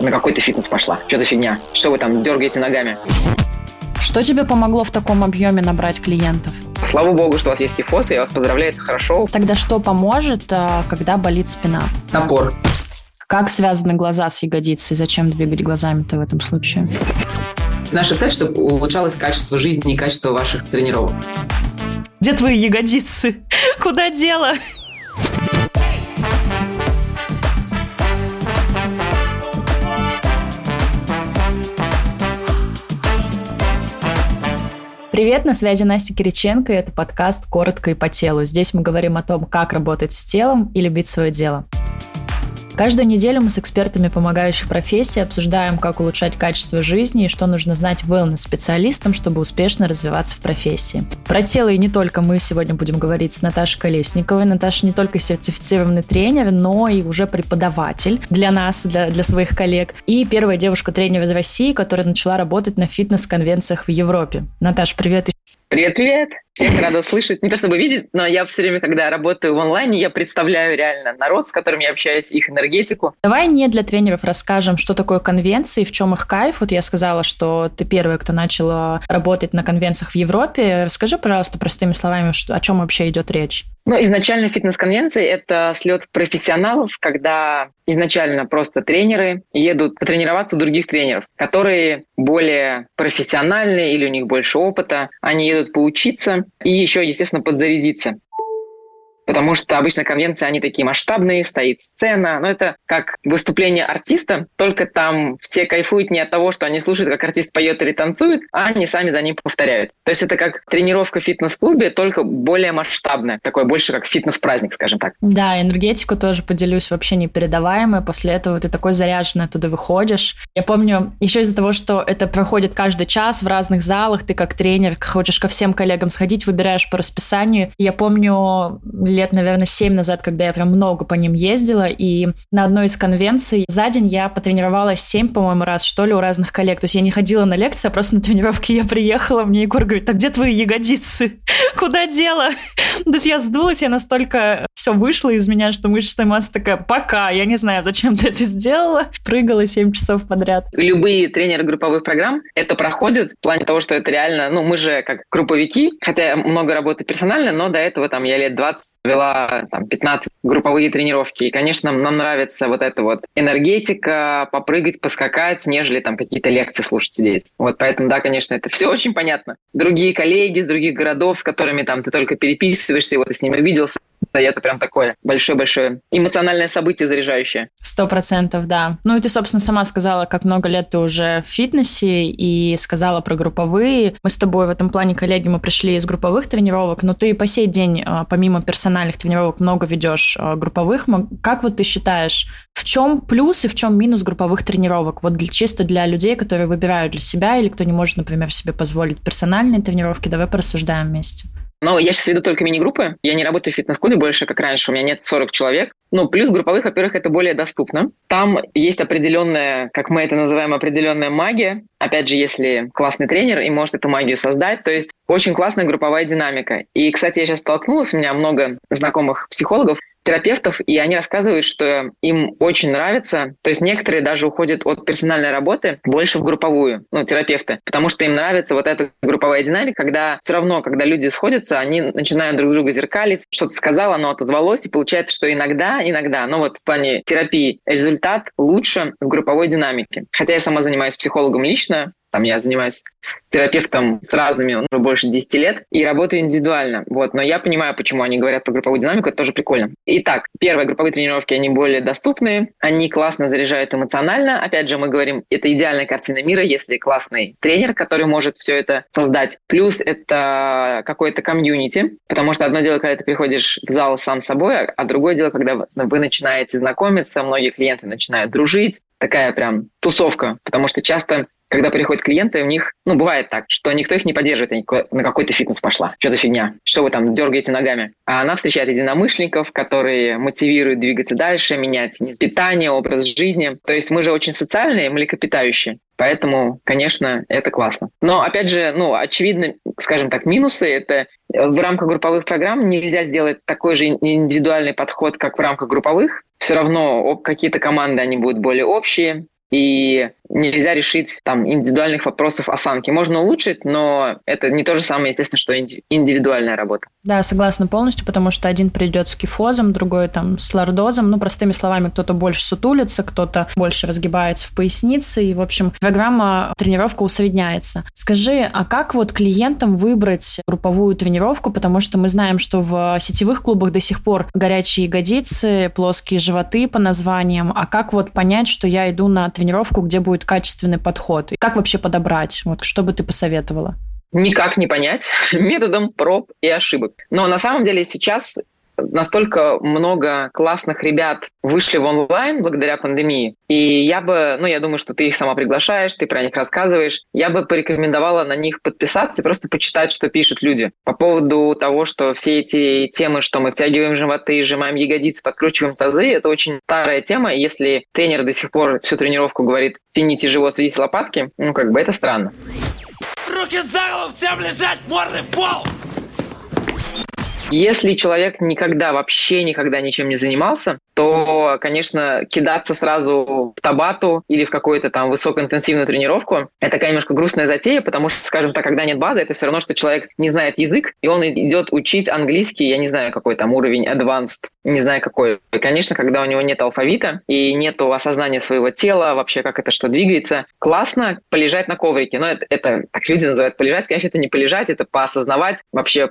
На какой ты фитнес пошла? Что за фигня? Что вы там дергаете ногами? Что тебе помогло в таком объеме набрать клиентов? Слава богу, что у вас есть кифоз, я вас поздравляю, это хорошо. Тогда что поможет, а, когда болит спина? Напор. Как связаны глаза с ягодицей? Зачем двигать глазами-то в этом случае? Наша цель, чтобы улучшалось качество жизни и качество ваших тренировок. Где твои ягодицы? Куда дело? Привет, на связи Настя Кириченко, и это подкаст «Коротко и по телу». Здесь мы говорим о том, как работать с телом и любить свое дело. Каждую неделю мы с экспертами помогающих профессий обсуждаем, как улучшать качество жизни и что нужно знать wellness-специалистам, чтобы успешно развиваться в профессии. Про тело и не только мы сегодня будем говорить с Наташей Колесниковой. Наташа не только сертифицированный тренер, но и уже преподаватель для нас, для, для своих коллег. И первая девушка-тренер из России, которая начала работать на фитнес-конвенциях в Европе. Наташа, привет Привет-привет! Всех рада слышать. Не то чтобы видеть, но я все время, когда работаю в онлайне, я представляю реально народ, с которым я общаюсь, их энергетику. Давай не для тренеров расскажем, что такое конвенции, в чем их кайф. Вот я сказала, что ты первый, кто начал работать на конвенциях в Европе. Расскажи, пожалуйста, простыми словами, о чем вообще идет речь. Ну, изначально фитнес-конвенции – это слет профессионалов, когда изначально просто тренеры едут потренироваться у других тренеров, которые более профессиональные или у них больше опыта. Они едут поучиться и еще, естественно, подзарядиться потому что обычно конвенции, они такие масштабные, стоит сцена, но это как выступление артиста, только там все кайфуют не от того, что они слушают, как артист поет или танцует, а они сами за ним повторяют. То есть это как тренировка в фитнес-клубе, только более масштабная, такой больше как фитнес-праздник, скажем так. Да, энергетику тоже поделюсь вообще непередаваемая, после этого ты такой заряженный оттуда выходишь. Я помню, еще из-за того, что это проходит каждый час в разных залах, ты как тренер хочешь ко всем коллегам сходить, выбираешь по расписанию. Я помню, лет, наверное, семь назад, когда я прям много по ним ездила, и на одной из конвенций за день я потренировалась семь, по-моему, раз, что ли, у разных коллег. То есть я не ходила на лекции, а просто на тренировки я приехала, мне Егор говорит, так где твои ягодицы? Куда дело? То есть я сдулась, я настолько все вышло из меня, что мышечная масса такая, пока, я не знаю, зачем ты это сделала. Прыгала 7 часов подряд. Любые тренеры групповых программ это проходят в плане того, что это реально, ну, мы же как групповики, хотя много работаю персонально, но до этого там я лет 20 вела там, 15 групповые тренировки. И, конечно, нам нравится вот эта вот энергетика, попрыгать, поскакать, нежели там какие-то лекции слушать сидеть. Вот поэтому, да, конечно, это все очень понятно. Другие коллеги из других городов, с которыми там ты только переписываешься, и вот ты с ними увиделся, и это прям такое большое-большое эмоциональное событие заряжающее. Сто процентов, да. Ну и ты, собственно, сама сказала, как много лет ты уже в фитнесе и сказала про групповые. Мы с тобой в этом плане, коллеги, мы пришли из групповых тренировок, но ты по сей день, а, помимо персональных тренировок, много ведешь а, групповых. Как вот ты считаешь, в чем плюс и в чем минус групповых тренировок? Вот для, чисто для людей, которые выбирают для себя или кто не может, например, себе позволить персональные тренировки, давай порассуждаем вместе. Но я сейчас веду только мини-группы. Я не работаю в фитнес-клубе больше, как раньше. У меня нет 40 человек. Ну, плюс групповых, во-первых, это более доступно. Там есть определенная, как мы это называем, определенная магия. Опять же, если классный тренер и может эту магию создать, то есть очень классная групповая динамика. И, кстати, я сейчас столкнулась, у меня много знакомых психологов, терапевтов, и они рассказывают, что им очень нравится, то есть некоторые даже уходят от персональной работы больше в групповую, ну, терапевты, потому что им нравится вот эта групповая динамика, когда все равно, когда люди сходятся, они начинают друг друга зеркалить, что-то сказал, оно отозвалось, и получается, что иногда, иногда, ну вот в плане терапии результат лучше в групповой динамике. Хотя я сама занимаюсь психологом лично, там я занимаюсь терапевтом с разными уже больше 10 лет и работаю индивидуально. Вот. Но я понимаю, почему они говорят про групповую динамику, это тоже прикольно. Итак, первые групповые тренировки, они более доступные, они классно заряжают эмоционально. Опять же, мы говорим, это идеальная картина мира, если классный тренер, который может все это создать. Плюс это какое-то комьюнити, потому что одно дело, когда ты приходишь в зал сам собой, а другое дело, когда вы начинаете знакомиться, многие клиенты начинают дружить, такая прям тусовка, потому что часто когда приходят клиенты, у них, ну, бывает так, что никто их не поддерживает, они на какой-то фитнес пошла. Что за фигня? Что вы там дергаете ногами? А она встречает единомышленников, которые мотивируют двигаться дальше, менять питание, образ жизни. То есть мы же очень социальные, млекопитающие. Поэтому, конечно, это классно. Но, опять же, ну, очевидно, скажем так, минусы — это в рамках групповых программ нельзя сделать такой же индивидуальный подход, как в рамках групповых. Все равно какие-то команды, они будут более общие, и нельзя решить там индивидуальных вопросов осанки. Можно улучшить, но это не то же самое, естественно, что индивидуальная работа. Да, согласна полностью, потому что один придет с кифозом, другой там с лордозом. Ну, простыми словами, кто-то больше сутулится, кто-то больше разгибается в пояснице, и, в общем, программа тренировка усредняется. Скажи, а как вот клиентам выбрать групповую тренировку, потому что мы знаем, что в сетевых клубах до сих пор горячие ягодицы, плоские животы по названиям, а как вот понять, что я иду на тренировку, где будет качественный подход? Как вообще подобрать? Вот что бы ты посоветовала? Никак не понять методом проб и ошибок. Но на самом деле сейчас настолько много классных ребят вышли в онлайн благодаря пандемии. И я бы, ну, я думаю, что ты их сама приглашаешь, ты про них рассказываешь. Я бы порекомендовала на них подписаться и просто почитать, что пишут люди. По поводу того, что все эти темы, что мы втягиваем животы, сжимаем ягодицы, подкручиваем тазы, это очень старая тема. Если тренер до сих пор всю тренировку говорит «тяните живот, сведите лопатки», ну, как бы это странно. Руки за голову, всем лежать, морды в пол! Если человек никогда, вообще никогда ничем не занимался, то, конечно, кидаться сразу в табату или в какую-то там высокоинтенсивную тренировку, это такая немножко грустная затея, потому что, скажем так, когда нет базы, это все равно, что человек не знает язык, и он идет учить английский, я не знаю, какой там уровень advanced, не знаю какой. И, конечно, когда у него нет алфавита и нет осознания своего тела, вообще как это что двигается, классно полежать на коврике. Но это, это так люди называют полежать, конечно, это не полежать, это поосознавать вообще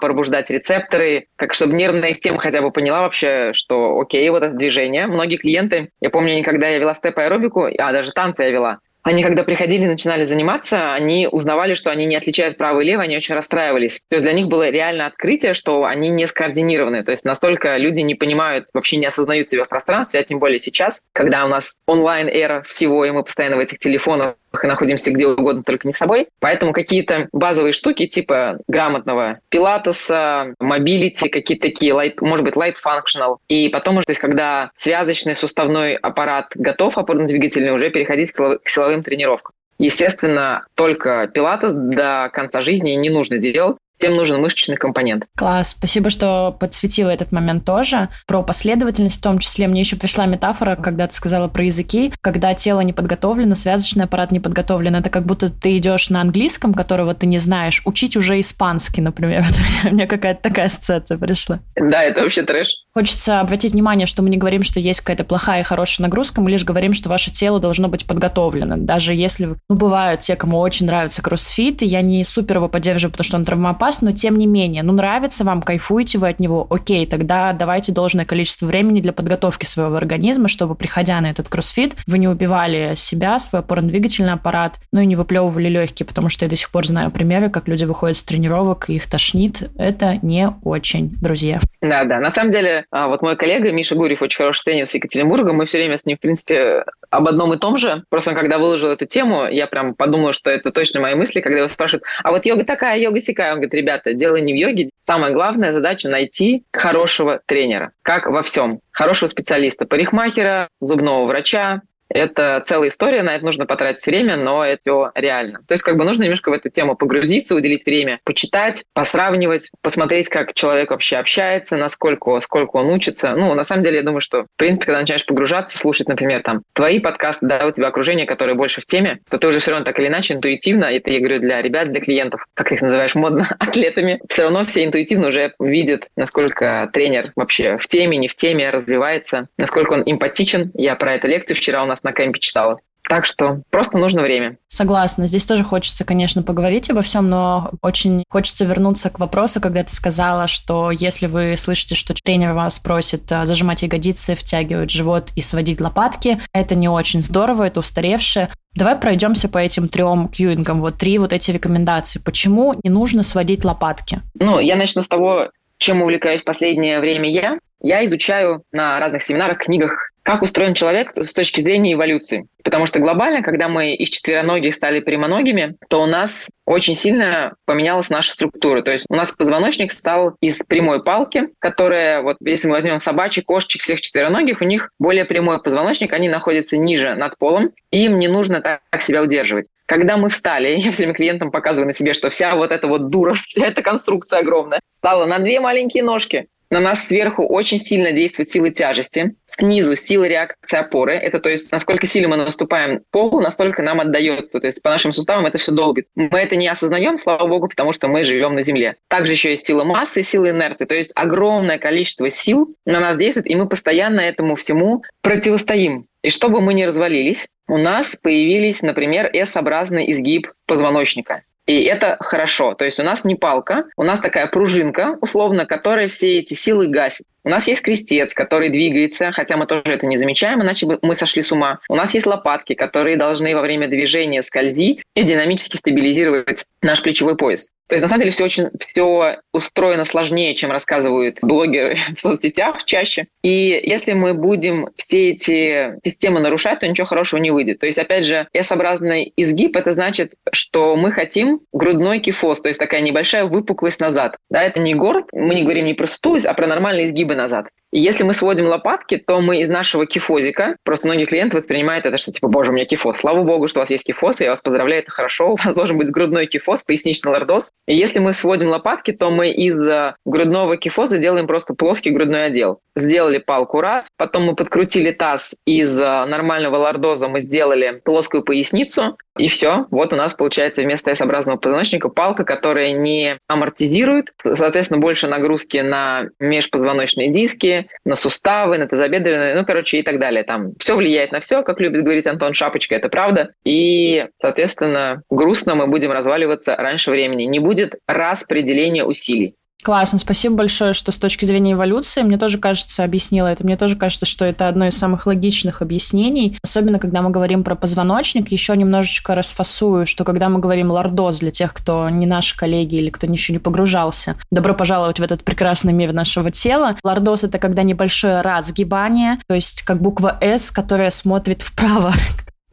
пробуждать рецепторы, как чтобы нервная система хотя бы поняла вообще, что окей, вот это движение. Многие клиенты, я помню, никогда я вела степ-аэробику, а даже танцы я вела, они, когда приходили и начинали заниматься, они узнавали, что они не отличают право и лево, они очень расстраивались. То есть для них было реально открытие, что они не скоординированы. То есть настолько люди не понимают, вообще не осознают себя в пространстве, а тем более сейчас, когда у нас онлайн-эра всего, и мы постоянно в этих телефонах находимся где угодно, только не собой. Поэтому какие-то базовые штуки типа грамотного пилатеса, mobility, какие-то такие, light, может быть, light functional. И потом уже, то есть, когда связочный суставной аппарат готов, опорно-двигательный, уже переходить к силовым тренировкам. Естественно, только пилатес до конца жизни не нужно делать всем нужен мышечный компонент. Класс, спасибо, что подсветила этот момент тоже. Про последовательность в том числе. Мне еще пришла метафора, когда ты сказала про языки. Когда тело не подготовлено, связочный аппарат не подготовлен. Это как будто ты идешь на английском, которого ты не знаешь, учить уже испанский, например. Мне какая-то такая ассоциация пришла. Да, это вообще трэш. Хочется обратить внимание, что мы не говорим, что есть какая-то плохая и хорошая нагрузка, мы лишь говорим, что ваше тело должно быть подготовлено. Даже если, ну, бывают те, кому очень нравится кроссфит, и я не супер его поддерживаю, потому что он травмоопасен, вас, но тем не менее, ну, нравится вам, кайфуете вы от него, окей, тогда давайте должное количество времени для подготовки своего организма, чтобы, приходя на этот кроссфит, вы не убивали себя, свой опорно-двигательный аппарат, ну и не выплевывали легкие, потому что я до сих пор знаю примеры, как люди выходят с тренировок, и их тошнит. Это не очень, друзья. Да, да. На самом деле, а, вот мой коллега Миша Гурьев, очень хороший тренер с Екатеринбурга, мы все время с ним, в принципе, об одном и том же. Просто он, когда выложил эту тему, я прям подумала, что это точно мои мысли, когда его спрашивают, а вот йога такая, йога сякая. Он говорит, ребята, дело не в йоге. Самая главная задача найти хорошего тренера, как во всем. Хорошего специалиста, парикмахера, зубного врача, это целая история, на это нужно потратить время, но это реально. То есть как бы нужно немножко в эту тему погрузиться, уделить время, почитать, посравнивать, посмотреть, как человек вообще общается, насколько сколько он учится. Ну, на самом деле, я думаю, что, в принципе, когда начинаешь погружаться, слушать, например, там, твои подкасты, да, у тебя окружение, которое больше в теме, то ты уже все равно так или иначе интуитивно, это я говорю для ребят, для клиентов, как ты их называешь модно, атлетами, все равно все интуитивно уже видят, насколько тренер вообще в теме, не в теме, развивается, насколько он эмпатичен. Я про эту лекцию вчера у нас на кемпе читала. Так что просто нужно время. Согласна. Здесь тоже хочется, конечно, поговорить обо всем, но очень хочется вернуться к вопросу, когда ты сказала, что если вы слышите, что тренер вас просит а, зажимать ягодицы, втягивать живот и сводить лопатки, это не очень здорово, это устаревшее. Давай пройдемся по этим трем кьюингам. Вот три вот эти рекомендации. Почему не нужно сводить лопатки? Ну, я начну с того, чем увлекаюсь в последнее время я. Я изучаю на разных семинарах, книгах как устроен человек с точки зрения эволюции. Потому что глобально, когда мы из четвероногих стали прямоногими, то у нас очень сильно поменялась наша структура. То есть у нас позвоночник стал из прямой палки, которая, вот если мы возьмем собачек, кошечек, всех четвероногих, у них более прямой позвоночник, они находятся ниже над полом, и им не нужно так себя удерживать. Когда мы встали, я всем клиентам показываю на себе, что вся вот эта вот дура, вся эта конструкция огромная, стала на две маленькие ножки, На нас сверху очень сильно действуют силы тяжести, снизу силы реакции опоры. Это то есть, насколько сильно мы наступаем полу, настолько нам отдается. То есть по нашим суставам это все долбит. Мы это не осознаем, слава богу, потому что мы живем на Земле. Также еще есть сила массы сила инерции. То есть огромное количество сил на нас действует, и мы постоянно этому всему противостоим. И чтобы мы не развалились, у нас появились, например, S-образный изгиб позвоночника. И это хорошо. То есть у нас не палка, у нас такая пружинка, условно, которая все эти силы гасит. У нас есть крестец, который двигается, хотя мы тоже это не замечаем, иначе бы мы сошли с ума. У нас есть лопатки, которые должны во время движения скользить и динамически стабилизировать наш плечевой пояс. То есть, на самом деле, все очень все устроено сложнее, чем рассказывают блогеры в соцсетях чаще. И если мы будем все эти системы нарушать, то ничего хорошего не выйдет. То есть, опять же, S-образный изгиб – это значит, что мы хотим грудной кифоз, то есть такая небольшая выпуклость назад. Да, это не горб, мы не говорим не про сутулость, а про нормальные изгибы назад. Если мы сводим лопатки, то мы из нашего кифозика, просто многие клиенты воспринимают это, что типа, боже, у меня кифоз. Слава богу, что у вас есть кифоз, я вас поздравляю, это хорошо. У вас должен быть грудной кифоз, поясничный лордоз. И если мы сводим лопатки, то мы из э, грудного кифоза делаем просто плоский грудной отдел. Сделали палку раз, потом мы подкрутили таз из э, нормального лордоза, мы сделали плоскую поясницу, и все. Вот у нас получается вместо S-образного позвоночника палка, которая не амортизирует, соответственно, больше нагрузки на межпозвоночные диски, на суставы, на тазобедренные, ну, короче, и так далее. Там все влияет на все, как любит говорить Антон Шапочка, это правда. И, соответственно, грустно мы будем разваливаться раньше времени. Не будет распределения усилий. Классно, спасибо большое, что с точки зрения эволюции мне тоже кажется, объяснила это. Мне тоже кажется, что это одно из самых логичных объяснений. Особенно, когда мы говорим про позвоночник, еще немножечко расфасую, что когда мы говорим лордоз для тех, кто не наши коллеги или кто еще не погружался, добро пожаловать в этот прекрасный мир нашего тела. Лордоз – это когда небольшое разгибание, то есть как буква «С», которая смотрит вправо,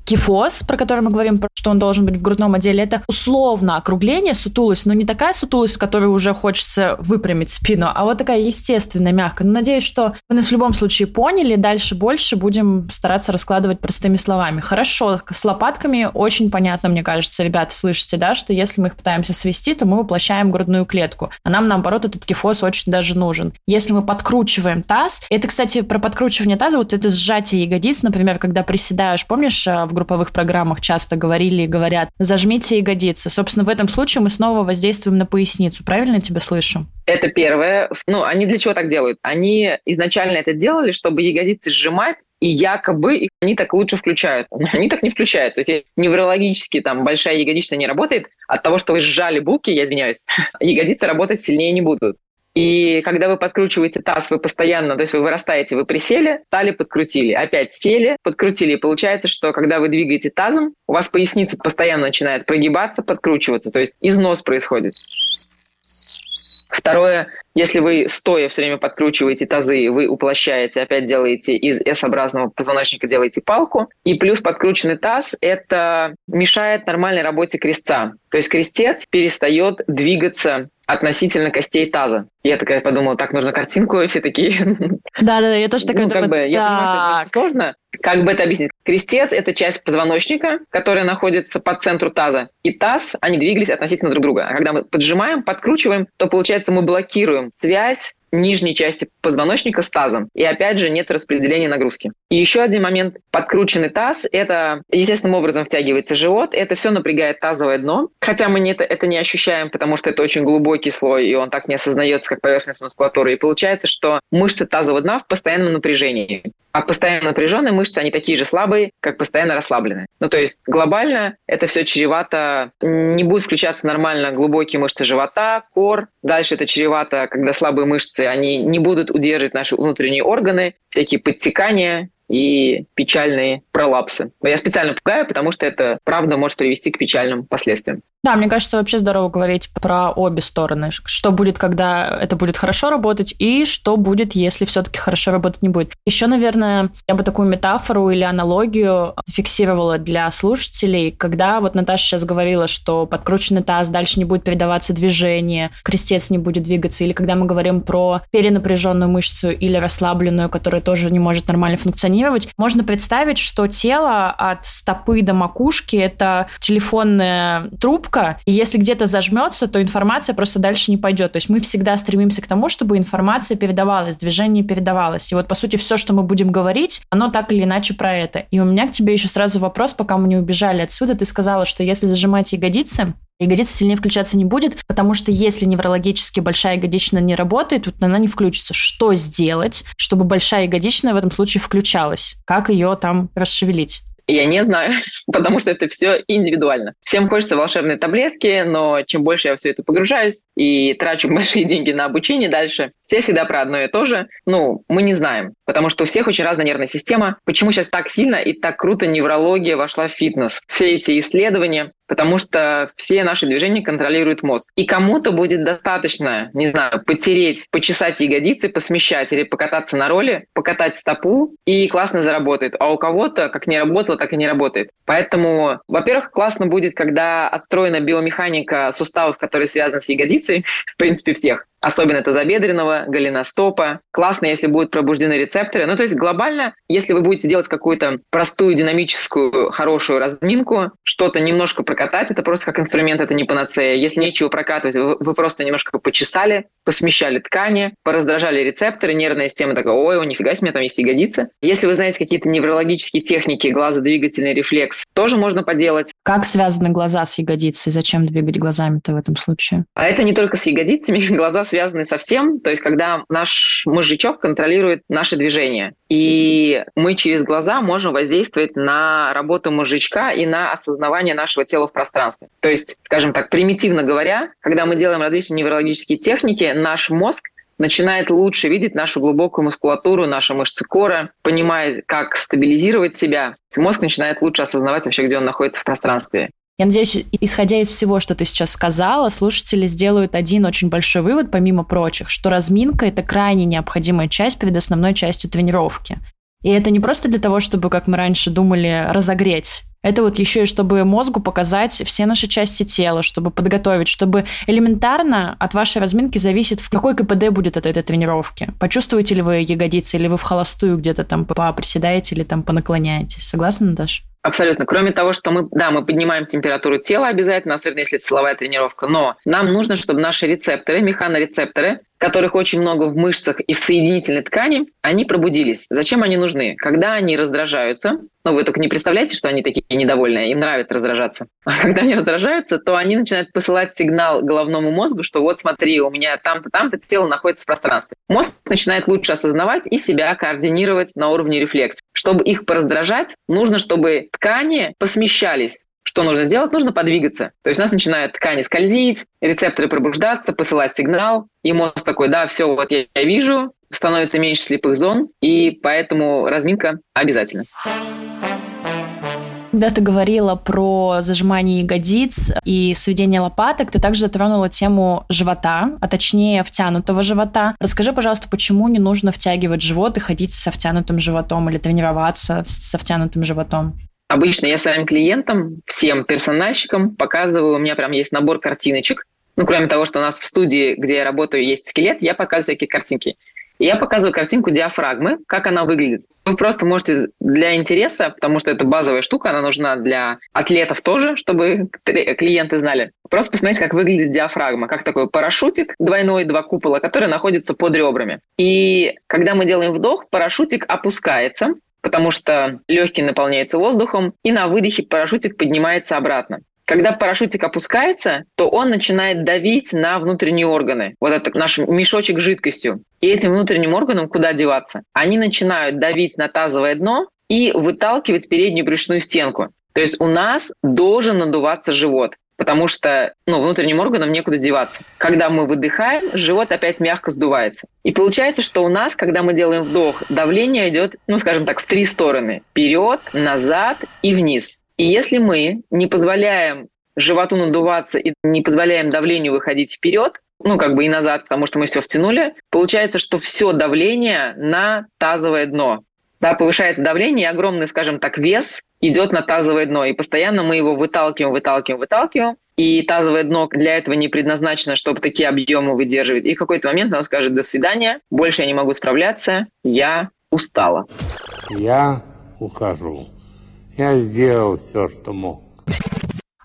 Кифоз, про который мы говорим, что он должен быть в грудном отделе, это условно округление, сутулость, но не такая сутулость, которой уже хочется выпрямить спину, а вот такая естественная, мягкая. Но надеюсь, что вы нас в любом случае поняли, дальше больше будем стараться раскладывать простыми словами. Хорошо, с лопатками очень понятно, мне кажется, ребята, слышите, да, что если мы их пытаемся свести, то мы воплощаем грудную клетку, а нам, наоборот, этот кифоз очень даже нужен. Если мы подкручиваем таз, это, кстати, про подкручивание таза, вот это сжатие ягодиц, например, когда приседаешь, помнишь, э, в групповых программах часто говорили и говорят, зажмите ягодицы. Собственно, в этом случае мы снова воздействуем на поясницу. Правильно я тебя слышу? Это первое. Ну, они для чего так делают? Они изначально это делали, чтобы ягодицы сжимать, и якобы они так лучше включают. Но они так не включаются. Если неврологически там большая ягодичная не работает, от того, что вы сжали булки, я извиняюсь, ягодицы работать сильнее не будут. И когда вы подкручиваете таз, вы постоянно, то есть вы вырастаете, вы присели, стали, подкрутили, опять сели, подкрутили. И получается, что когда вы двигаете тазом, у вас поясница постоянно начинает прогибаться, подкручиваться, то есть износ происходит. Второе, если вы стоя все время подкручиваете тазы, вы уплощаете, опять делаете из S-образного позвоночника делаете палку. И плюс подкрученный таз – это мешает нормальной работе крестца. То есть крестец перестает двигаться относительно костей таза. Я такая подумала, так, нужно картинку, и все такие... Да-да, я тоже такая ну, как бы, я понимаю, что это сложно. Как бы это объяснить? Крестец – это часть позвоночника, которая находится по центру таза. И таз, они двигались относительно друг друга. А когда мы поджимаем, подкручиваем, то, получается, мы блокируем связь нижней части позвоночника с тазом. И опять же нет распределения нагрузки. И еще один момент. Подкрученный таз – это естественным образом втягивается живот. Это все напрягает тазовое дно. Хотя мы не это, это не ощущаем, потому что это очень глубокий слой, и он так не осознается, как поверхность мускулатуры. И получается, что мышцы тазового дна в постоянном напряжении. А постоянно напряженные мышцы, они такие же слабые, как постоянно расслабленные. Ну, то есть глобально это все чревато, не будет включаться нормально глубокие мышцы живота, кор. Дальше это чревато, когда слабые мышцы, они не будут удерживать наши внутренние органы, всякие подтекания, и печальные пролапсы. Я специально пугаю, потому что это, правда, может привести к печальным последствиям. Да, мне кажется, вообще здорово говорить про обе стороны. Что будет, когда это будет хорошо работать, и что будет, если все-таки хорошо работать не будет. Еще, наверное, я бы такую метафору или аналогию фиксировала для слушателей, когда вот Наташа сейчас говорила, что подкрученный таз, дальше не будет передаваться движение, крестец не будет двигаться, или когда мы говорим про перенапряженную мышцу или расслабленную, которая тоже не может нормально функционировать, сканировать. Можно представить, что тело от стопы до макушки – это телефонная трубка, и если где-то зажмется, то информация просто дальше не пойдет. То есть мы всегда стремимся к тому, чтобы информация передавалась, движение передавалось. И вот, по сути, все, что мы будем говорить, оно так или иначе про это. И у меня к тебе еще сразу вопрос, пока мы не убежали отсюда. Ты сказала, что если зажимать ягодицы, ягодица сильнее включаться не будет, потому что если неврологически большая ягодичная не работает, то она не включится. Что сделать, чтобы большая ягодичная в этом случае включалась? Как ее там расшевелить? Я не знаю, потому что это все индивидуально. Всем хочется волшебной таблетки, но чем больше я все это погружаюсь и трачу большие деньги на обучение дальше, все всегда про одно и то же. Ну, мы не знаем, потому что у всех очень разная нервная система. Почему сейчас так сильно и так круто неврология вошла в фитнес? Все эти исследования, потому что все наши движения контролирует мозг. И кому-то будет достаточно, не знаю, потереть, почесать ягодицы, посмещать или покататься на роли, покатать стопу, и классно заработает. А у кого-то как не работало, так и не работает. Поэтому, во-первых, классно будет, когда отстроена биомеханика суставов, которые связаны с ягодицей, в принципе, всех. Особенно это забедренного, голеностопа. Классно, если будут пробуждены рецепторы. Ну, то есть глобально, если вы будете делать какую-то простую, динамическую, хорошую разминку, что-то немножко прокатать, это просто как инструмент, это не панацея. Если нечего прокатывать, вы, вы просто немножко почесали, посмещали ткани, пораздражали рецепторы, нервная система такая, ой, о, нифига себе, там есть ягодицы. Если вы знаете какие-то неврологические техники, глазодвигательный рефлекс, тоже можно поделать. Как связаны глаза с ягодицей? Зачем двигать глазами-то в этом случае? А это не только с ягодицами, глаза связаны со всем, то есть когда наш мозжечок контролирует наше движение. И мы через глаза можем воздействовать на работу мозжечка и на осознавание нашего тела в пространстве. То есть, скажем так, примитивно говоря, когда мы делаем различные неврологические техники, наш мозг начинает лучше видеть нашу глубокую мускулатуру, наши мышцы кора, понимает, как стабилизировать себя. Мозг начинает лучше осознавать вообще, где он находится в пространстве. Я надеюсь, исходя из всего, что ты сейчас сказала, слушатели сделают один очень большой вывод, помимо прочих, что разминка – это крайне необходимая часть перед основной частью тренировки. И это не просто для того, чтобы, как мы раньше думали, разогреть. Это вот еще и чтобы мозгу показать все наши части тела, чтобы подготовить, чтобы элементарно от вашей разминки зависит, в какой КПД будет от этой тренировки. Почувствуете ли вы ягодицы, или вы в холостую где-то там поприседаете или там понаклоняетесь. Согласна, Наташа? Абсолютно. Кроме того, что мы, да, мы поднимаем температуру тела обязательно, особенно если это тренировка, но нам нужно, чтобы наши рецепторы, механорецепторы, которых очень много в мышцах и в соединительной ткани, они пробудились. Зачем они нужны? Когда они раздражаются, ну вы только не представляете, что они такие недовольные, им нравится раздражаться. А когда они раздражаются, то они начинают посылать сигнал головному мозгу, что вот смотри, у меня там-то, там-то тело находится в пространстве. Мозг начинает лучше осознавать и себя координировать на уровне рефлекс. Чтобы их пораздражать, нужно, чтобы ткани посмещались что нужно сделать? Нужно подвигаться. То есть у нас начинают ткани скользить, рецепторы пробуждаться, посылать сигнал, и мозг такой, да, все, вот я, я вижу, становится меньше слепых зон, и поэтому разминка обязательно. Когда ты говорила про зажимание ягодиц и сведение лопаток, ты также затронула тему живота, а точнее втянутого живота. Расскажи, пожалуйста, почему не нужно втягивать живот и ходить со втянутым животом или тренироваться со втянутым животом? Обычно я своим клиентам, всем персональщикам показываю, у меня прям есть набор картиночек. Ну, кроме того, что у нас в студии, где я работаю, есть скелет, я показываю всякие картинки. И я показываю картинку диафрагмы, как она выглядит. Вы просто можете для интереса, потому что это базовая штука, она нужна для атлетов тоже, чтобы клиенты знали. Просто посмотреть, как выглядит диафрагма, как такой парашютик двойной, два купола, которые находятся под ребрами. И когда мы делаем вдох, парашютик опускается, потому что легкие наполняются воздухом, и на выдохе парашютик поднимается обратно. Когда парашютик опускается, то он начинает давить на внутренние органы. Вот это наш мешочек с жидкостью. И этим внутренним органам куда деваться? Они начинают давить на тазовое дно и выталкивать переднюю брюшную стенку. То есть у нас должен надуваться живот потому что ну, внутренним органам некуда деваться. Когда мы выдыхаем, живот опять мягко сдувается. И получается, что у нас, когда мы делаем вдох, давление идет, ну, скажем так, в три стороны. Вперед, назад и вниз. И если мы не позволяем животу надуваться и не позволяем давлению выходить вперед, ну, как бы и назад, потому что мы все втянули, получается, что все давление на тазовое дно. Да, повышается давление, и огромный, скажем так, вес идет на тазовое дно, и постоянно мы его выталкиваем, выталкиваем, выталкиваем, и тазовое дно для этого не предназначено, чтобы такие объемы выдерживать. И в какой-то момент оно скажет «до свидания, больше я не могу справляться, я устала». Я ухожу. Я сделал все, что мог.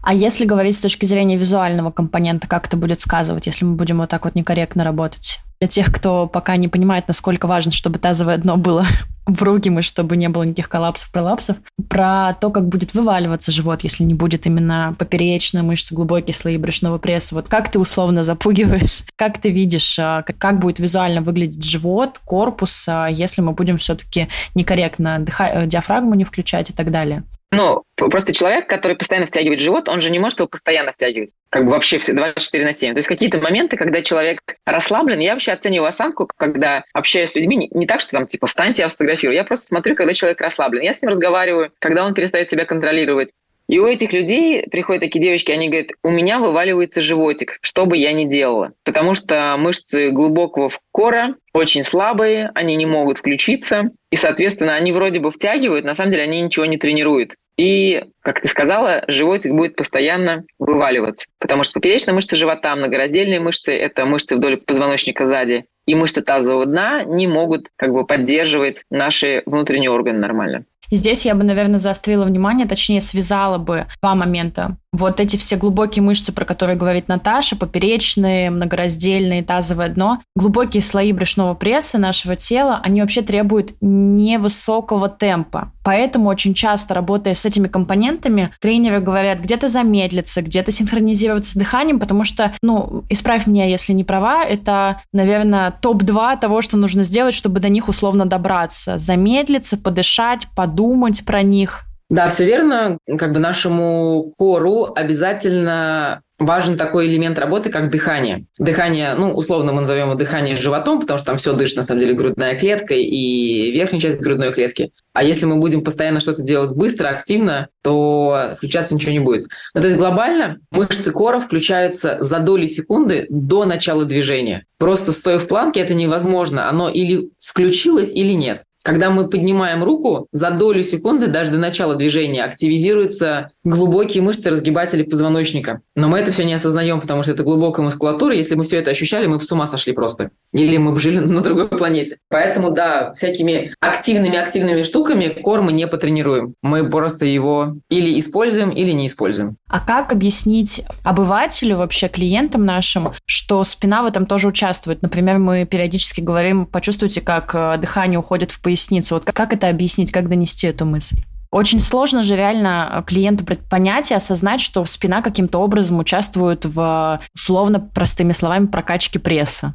А если говорить с точки зрения визуального компонента, как это будет сказывать, если мы будем вот так вот некорректно работать? Для тех, кто пока не понимает, насколько важно, чтобы тазовое дно было упругим и чтобы не было никаких коллапсов, пролапсов, про то, как будет вываливаться живот, если не будет именно поперечная мышца, глубокие слои брюшного пресса. Вот как ты условно запугиваешь, как ты видишь, а, как будет визуально выглядеть живот, корпус, а, если мы будем все-таки некорректно дыха- диафрагму не включать и так далее? Ну, просто человек, который постоянно втягивает живот, он же не может его постоянно втягивать. Как бы вообще все 24 на 7. То есть какие-то моменты, когда человек расслаблен, я вообще оцениваю осанку, когда общаюсь с людьми, не, так, что там типа встаньте, я фотографирую. Я просто смотрю, когда человек расслаблен. Я с ним разговариваю, когда он перестает себя контролировать. И у этих людей приходят такие девочки, они говорят, у меня вываливается животик, что бы я ни делала. Потому что мышцы глубокого кора очень слабые, они не могут включиться. И, соответственно, они вроде бы втягивают, на самом деле они ничего не тренируют. И, как ты сказала, животик будет постоянно вываливаться. Потому что поперечная мышца живота, многораздельные мышцы – это мышцы вдоль позвоночника сзади, и мышцы тазового дна не могут как бы поддерживать наши внутренние органы нормально. Здесь я бы, наверное, заострила внимание, точнее, связала бы два момента. Вот эти все глубокие мышцы, про которые говорит Наташа, поперечные, многораздельные, тазовое дно, глубокие слои брюшного пресса нашего тела, они вообще требуют невысокого темпа. Поэтому очень часто, работая с этими компонентами, тренеры говорят где-то замедлиться, где-то синхронизироваться с дыханием, потому что, ну, исправь меня, если не права, это, наверное, топ-2 того, что нужно сделать, чтобы до них условно добраться. Замедлиться, подышать, подумать про них, да, все верно. Как бы нашему кору обязательно важен такой элемент работы, как дыхание. Дыхание, ну, условно мы назовем его дыхание животом, потому что там все дышит, на самом деле, грудная клетка и верхняя часть грудной клетки. А если мы будем постоянно что-то делать быстро, активно, то включаться ничего не будет. Ну, то есть глобально мышцы кора включаются за доли секунды до начала движения. Просто стоя в планке это невозможно. Оно или включилось, или нет. Когда мы поднимаем руку, за долю секунды, даже до начала движения, активизируются глубокие мышцы разгибатели позвоночника. Но мы это все не осознаем, потому что это глубокая мускулатура. Если мы все это ощущали, мы бы с ума сошли просто. Или мы бы жили на другой планете. Поэтому, да, всякими активными-активными штуками кор мы не потренируем. Мы просто его или используем, или не используем. А как объяснить обывателю, вообще клиентам нашим, что спина в этом тоже участвует? Например, мы периодически говорим, почувствуйте, как э, дыхание уходит в поясницу. Вот как это объяснить, как донести эту мысль? Очень сложно же реально клиенту понять и осознать, что спина каким-то образом участвует в, условно, простыми словами, прокачке пресса.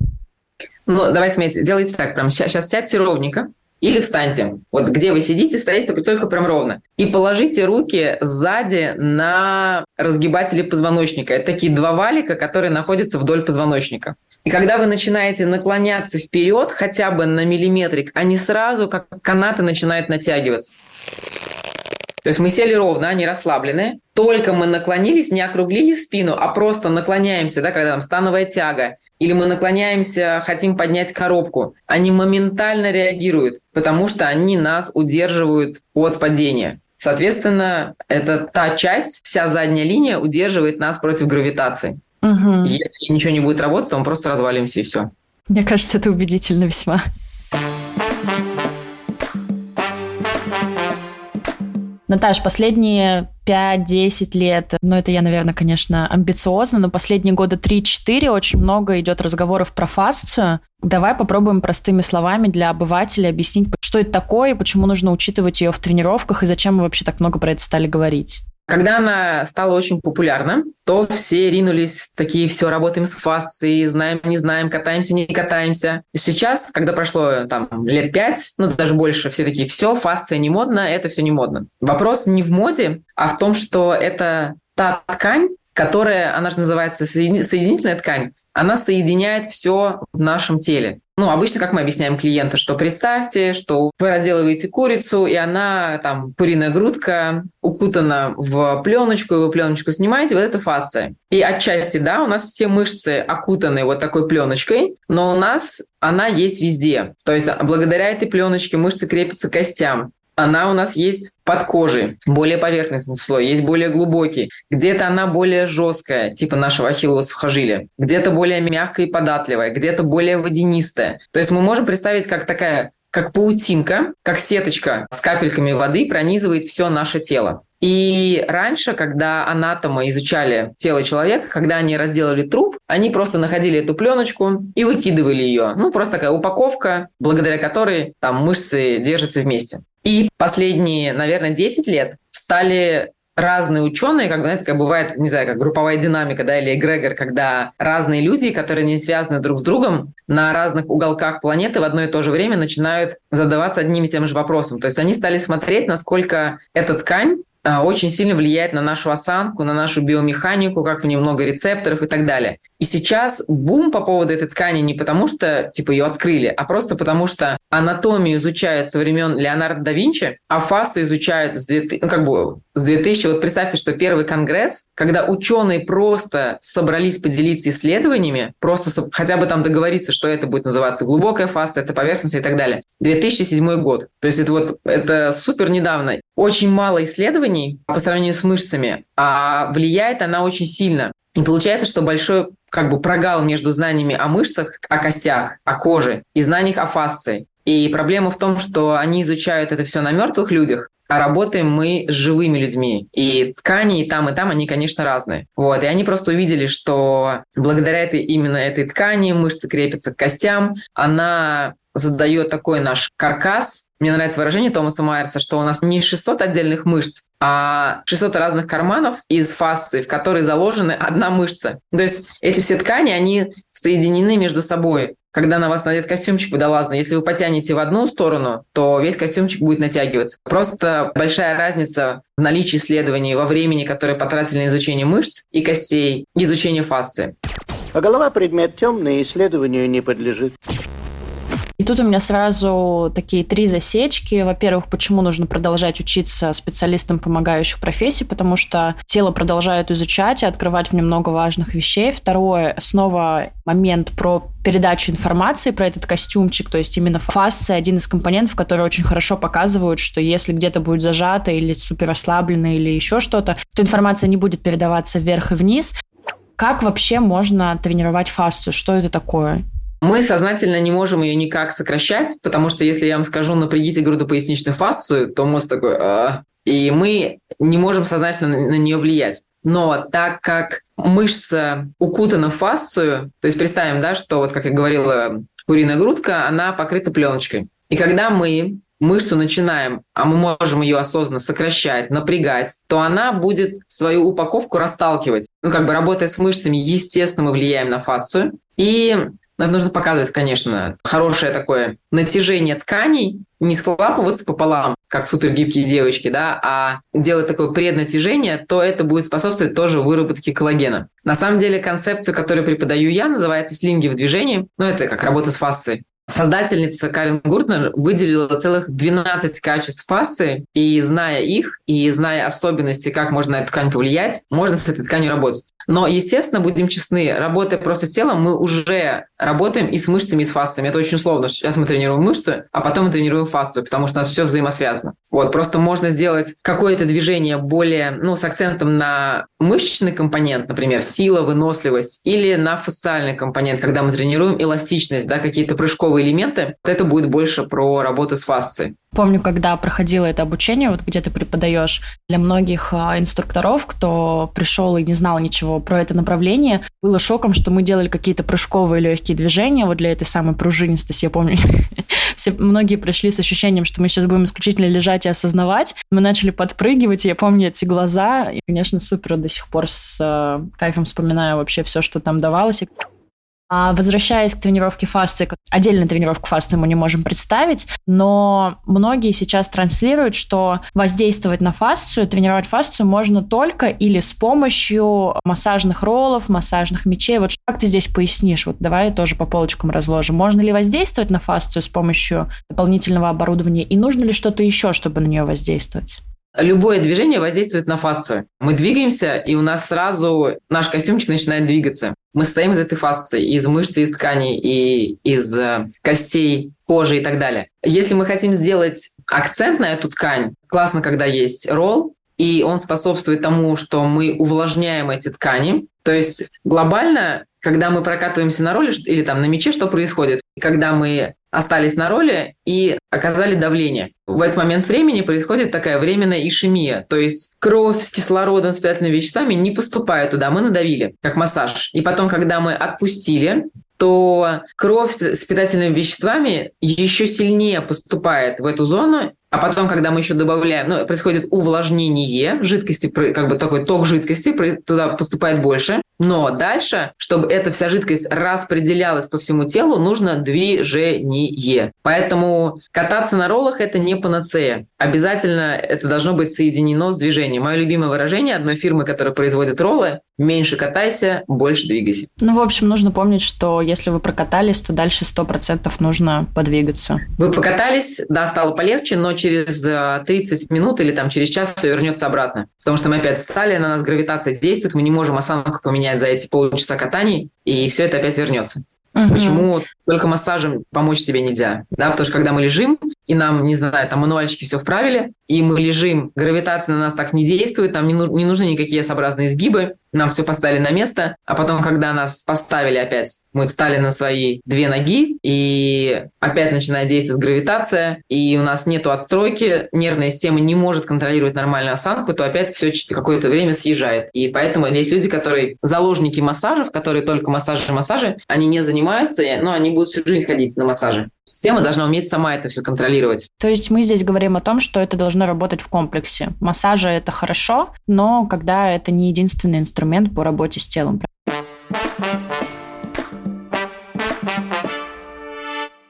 Ну, давайте смотрите, делайте так, прям сейчас, сейчас сядьте ровненько, или встаньте. Вот где вы сидите, стоите только, только прям ровно. И положите руки сзади на разгибатели позвоночника. Это такие два валика, которые находятся вдоль позвоночника. И когда вы начинаете наклоняться вперед хотя бы на миллиметрик, они сразу, как канаты, начинают натягиваться. То есть мы сели ровно, они расслаблены. Только мы наклонились, не округлили спину, а просто наклоняемся, да, когда там становая тяга, или мы наклоняемся, хотим поднять коробку, они моментально реагируют, потому что они нас удерживают от падения. Соответственно, это та часть, вся задняя линия удерживает нас против гравитации. Угу. Если ничего не будет работать, то мы просто развалимся и все. Мне кажется, это убедительно весьма. Наташ, последние 5-10 лет, ну это я, наверное, конечно, амбициозно, но последние года 3-4 очень много идет разговоров про фасцию. Давай попробуем простыми словами для обывателя объяснить, что это такое, почему нужно учитывать ее в тренировках и зачем мы вообще так много про это стали говорить. Когда она стала очень популярна, то все ринулись такие, все, работаем с фасцией, знаем, не знаем, катаемся, не катаемся. Сейчас, когда прошло там лет пять, ну даже больше, все такие, все, фасция не модно, это все не модно. Вопрос не в моде, а в том, что это та ткань, которая, она же называется соединительная ткань, она соединяет все в нашем теле. Ну, обычно, как мы объясняем клиенту, что представьте, что вы разделываете курицу, и она, там, куриная грудка укутана в пленочку, и вы пленочку снимаете, вот это фасция. И отчасти, да, у нас все мышцы окутаны вот такой пленочкой, но у нас она есть везде. То есть благодаря этой пленочке мышцы крепятся к костям она у нас есть под кожей, более поверхностный слой, есть более глубокий. Где-то она более жесткая, типа нашего ахиллова сухожилия, где-то более мягкая и податливая, где-то более водянистая. То есть мы можем представить, как такая как паутинка, как сеточка с капельками воды пронизывает все наше тело. И раньше, когда анатомы изучали тело человека, когда они разделали труп, они просто находили эту пленочку и выкидывали ее. Ну, просто такая упаковка, благодаря которой там мышцы держатся вместе. И последние, наверное, 10 лет стали разные ученые, как, знаете, как бывает, не знаю, как групповая динамика, да, или эгрегор, когда разные люди, которые не связаны друг с другом, на разных уголках планеты в одно и то же время начинают задаваться одним и тем же вопросом. То есть они стали смотреть, насколько эта ткань очень сильно влияет на нашу осанку, на нашу биомеханику, как в ней много рецепторов и так далее. И сейчас бум по поводу этой ткани не потому, что типа ее открыли, а просто потому, что анатомию изучают со времен Леонардо да Винчи, а фасту изучают с 2000, ну, как бы с 2000. Вот представьте, что первый конгресс, когда ученые просто собрались поделиться исследованиями, просто хотя бы там договориться, что это будет называться глубокая фаста, это поверхность и так далее. 2007 год. То есть это вот это супер недавно. Очень мало исследований по сравнению с мышцами, а влияет она очень сильно. И получается, что большой как бы прогал между знаниями о мышцах, о костях, о коже и знаниях о фасции. И проблема в том, что они изучают это все на мертвых людях, а работаем мы с живыми людьми. И ткани и там, и там, они, конечно, разные. Вот. И они просто увидели, что благодаря этой, именно этой ткани мышцы крепятся к костям, она задает такой наш каркас, мне нравится выражение Томаса Майерса, что у нас не 600 отдельных мышц, а 600 разных карманов из фасции, в которые заложены одна мышца. То есть эти все ткани, они соединены между собой. Когда на вас надет костюмчик водолазный, если вы потянете в одну сторону, то весь костюмчик будет натягиваться. Просто большая разница в наличии исследований во времени, которое потратили на изучение мышц и костей, изучение фасции. А голова предмет темный, исследованию не подлежит. И тут у меня сразу такие три засечки. Во-первых, почему нужно продолжать учиться специалистам помогающих профессий, потому что тело продолжают изучать и открывать в нем много важных вещей. Второе, снова момент про передачу информации про этот костюмчик, то есть именно фасция один из компонентов, которые очень хорошо показывают, что если где-то будет зажато или супер ослаблено или еще что-то, то информация не будет передаваться вверх и вниз. Как вообще можно тренировать фасцию? Что это такое? Мы сознательно не можем ее никак сокращать, потому что если я вам скажу напрягите грудопоясничную фасцию, то мозг такой... А", и мы не можем сознательно на нее влиять. Но так как мышца укутана в фасцию, то есть представим, да, что вот, как я говорила, куриная грудка, она покрыта пленочкой. И когда мы мышцу начинаем, а мы можем ее осознанно сокращать, напрягать, то она будет свою упаковку расталкивать. Ну, как бы работая с мышцами, естественно, мы влияем на фасцию. И это нужно показывать, конечно, хорошее такое натяжение тканей, не склапываться пополам, как супергибкие девочки, да, а делать такое преднатяжение, то это будет способствовать тоже выработке коллагена. На самом деле концепцию, которую преподаю я, называется слинги в движении. Ну, это как работа с фасцией. Создательница Карен Гуртнер выделила целых 12 качеств фасции, и зная их, и зная особенности, как можно на эту ткань повлиять, можно с этой тканью работать. Но, естественно, будем честны, работая просто с телом, мы уже работаем и с мышцами, и с фасциями. Это очень условно. Сейчас мы тренируем мышцы, а потом мы тренируем фасцию, потому что у нас все взаимосвязано. Вот, просто можно сделать какое-то движение более, ну, с акцентом на мышечный компонент, например, сила, выносливость, или на фасциальный компонент, когда мы тренируем эластичность, да, какие-то прыжковые элементы. Это будет больше про работу с фасцией. Помню, когда проходила это обучение, вот где ты преподаешь, для многих а, инструкторов, кто пришел и не знал ничего про это направление, было шоком, что мы делали какие-то прыжковые легкие движения вот для этой самой пружинистости. Я помню, все, многие пришли с ощущением, что мы сейчас будем исключительно лежать и осознавать. Мы начали подпрыгивать, и я помню эти глаза. И, конечно, супер до сих пор с э, кайфом вспоминаю вообще все, что там давалось. А возвращаясь к тренировке фасции, отдельную тренировку фасции мы не можем представить, но многие сейчас транслируют, что воздействовать на фасцию, тренировать фасцию можно только или с помощью массажных роллов, массажных мечей. Вот как ты здесь пояснишь? Вот давай тоже по полочкам разложим. Можно ли воздействовать на фасцию с помощью дополнительного оборудования и нужно ли что-то еще, чтобы на нее воздействовать? Любое движение воздействует на фасцию. Мы двигаемся, и у нас сразу наш костюмчик начинает двигаться. Мы состоим из этой фасции, из мышц, из тканей и из э, костей, кожи и так далее. Если мы хотим сделать акцент на эту ткань, классно, когда есть ролл, и он способствует тому, что мы увлажняем эти ткани. То есть глобально, когда мы прокатываемся на ролле или там на мече, что происходит? Когда мы остались на роли и оказали давление. В этот момент времени происходит такая временная ишемия, то есть кровь с кислородом, с питательными веществами не поступает туда, мы надавили, как массаж. И потом, когда мы отпустили, то кровь с питательными веществами еще сильнее поступает в эту зону, а потом, когда мы еще добавляем, ну, происходит увлажнение жидкости, как бы такой ток жидкости, туда поступает больше. Но дальше, чтобы эта вся жидкость распределялась по всему телу, нужно движение. Поэтому кататься на роллах – это не панацея. Обязательно это должно быть соединено с движением. Мое любимое выражение одной фирмы, которая производит роллы – меньше катайся, больше двигайся. Ну, в общем, нужно помнить, что если вы прокатались, то дальше 100% нужно подвигаться. Вы покатались, да, стало полегче, но через 30 э, минут или там через час все вернется обратно. Потому что мы опять встали, на нас гравитация действует, мы не можем осанку поменять за эти полчаса катаний, и все это опять вернется. Угу. Почему только массажем помочь себе нельзя? Да, потому что когда мы лежим, и нам, не знаю, там мануальчики все вправили, и мы лежим, гравитация на нас так не действует, там не, ну, не нужны никакие S-образные изгибы, нам все поставили на место, а потом, когда нас поставили опять, мы встали на свои две ноги, и опять начинает действовать гравитация, и у нас нету отстройки, нервная система не может контролировать нормальную осанку, то опять все какое-то время съезжает. И поэтому есть люди, которые заложники массажев, которые только массажи, массажи, они не занимаются, но они будут всю жизнь ходить на массажи. Система должна уметь сама это все контролировать. То есть мы здесь говорим о том, что это должно работать в комплексе. Массажи – это хорошо, но когда это не единственный инструмент по работе с телом.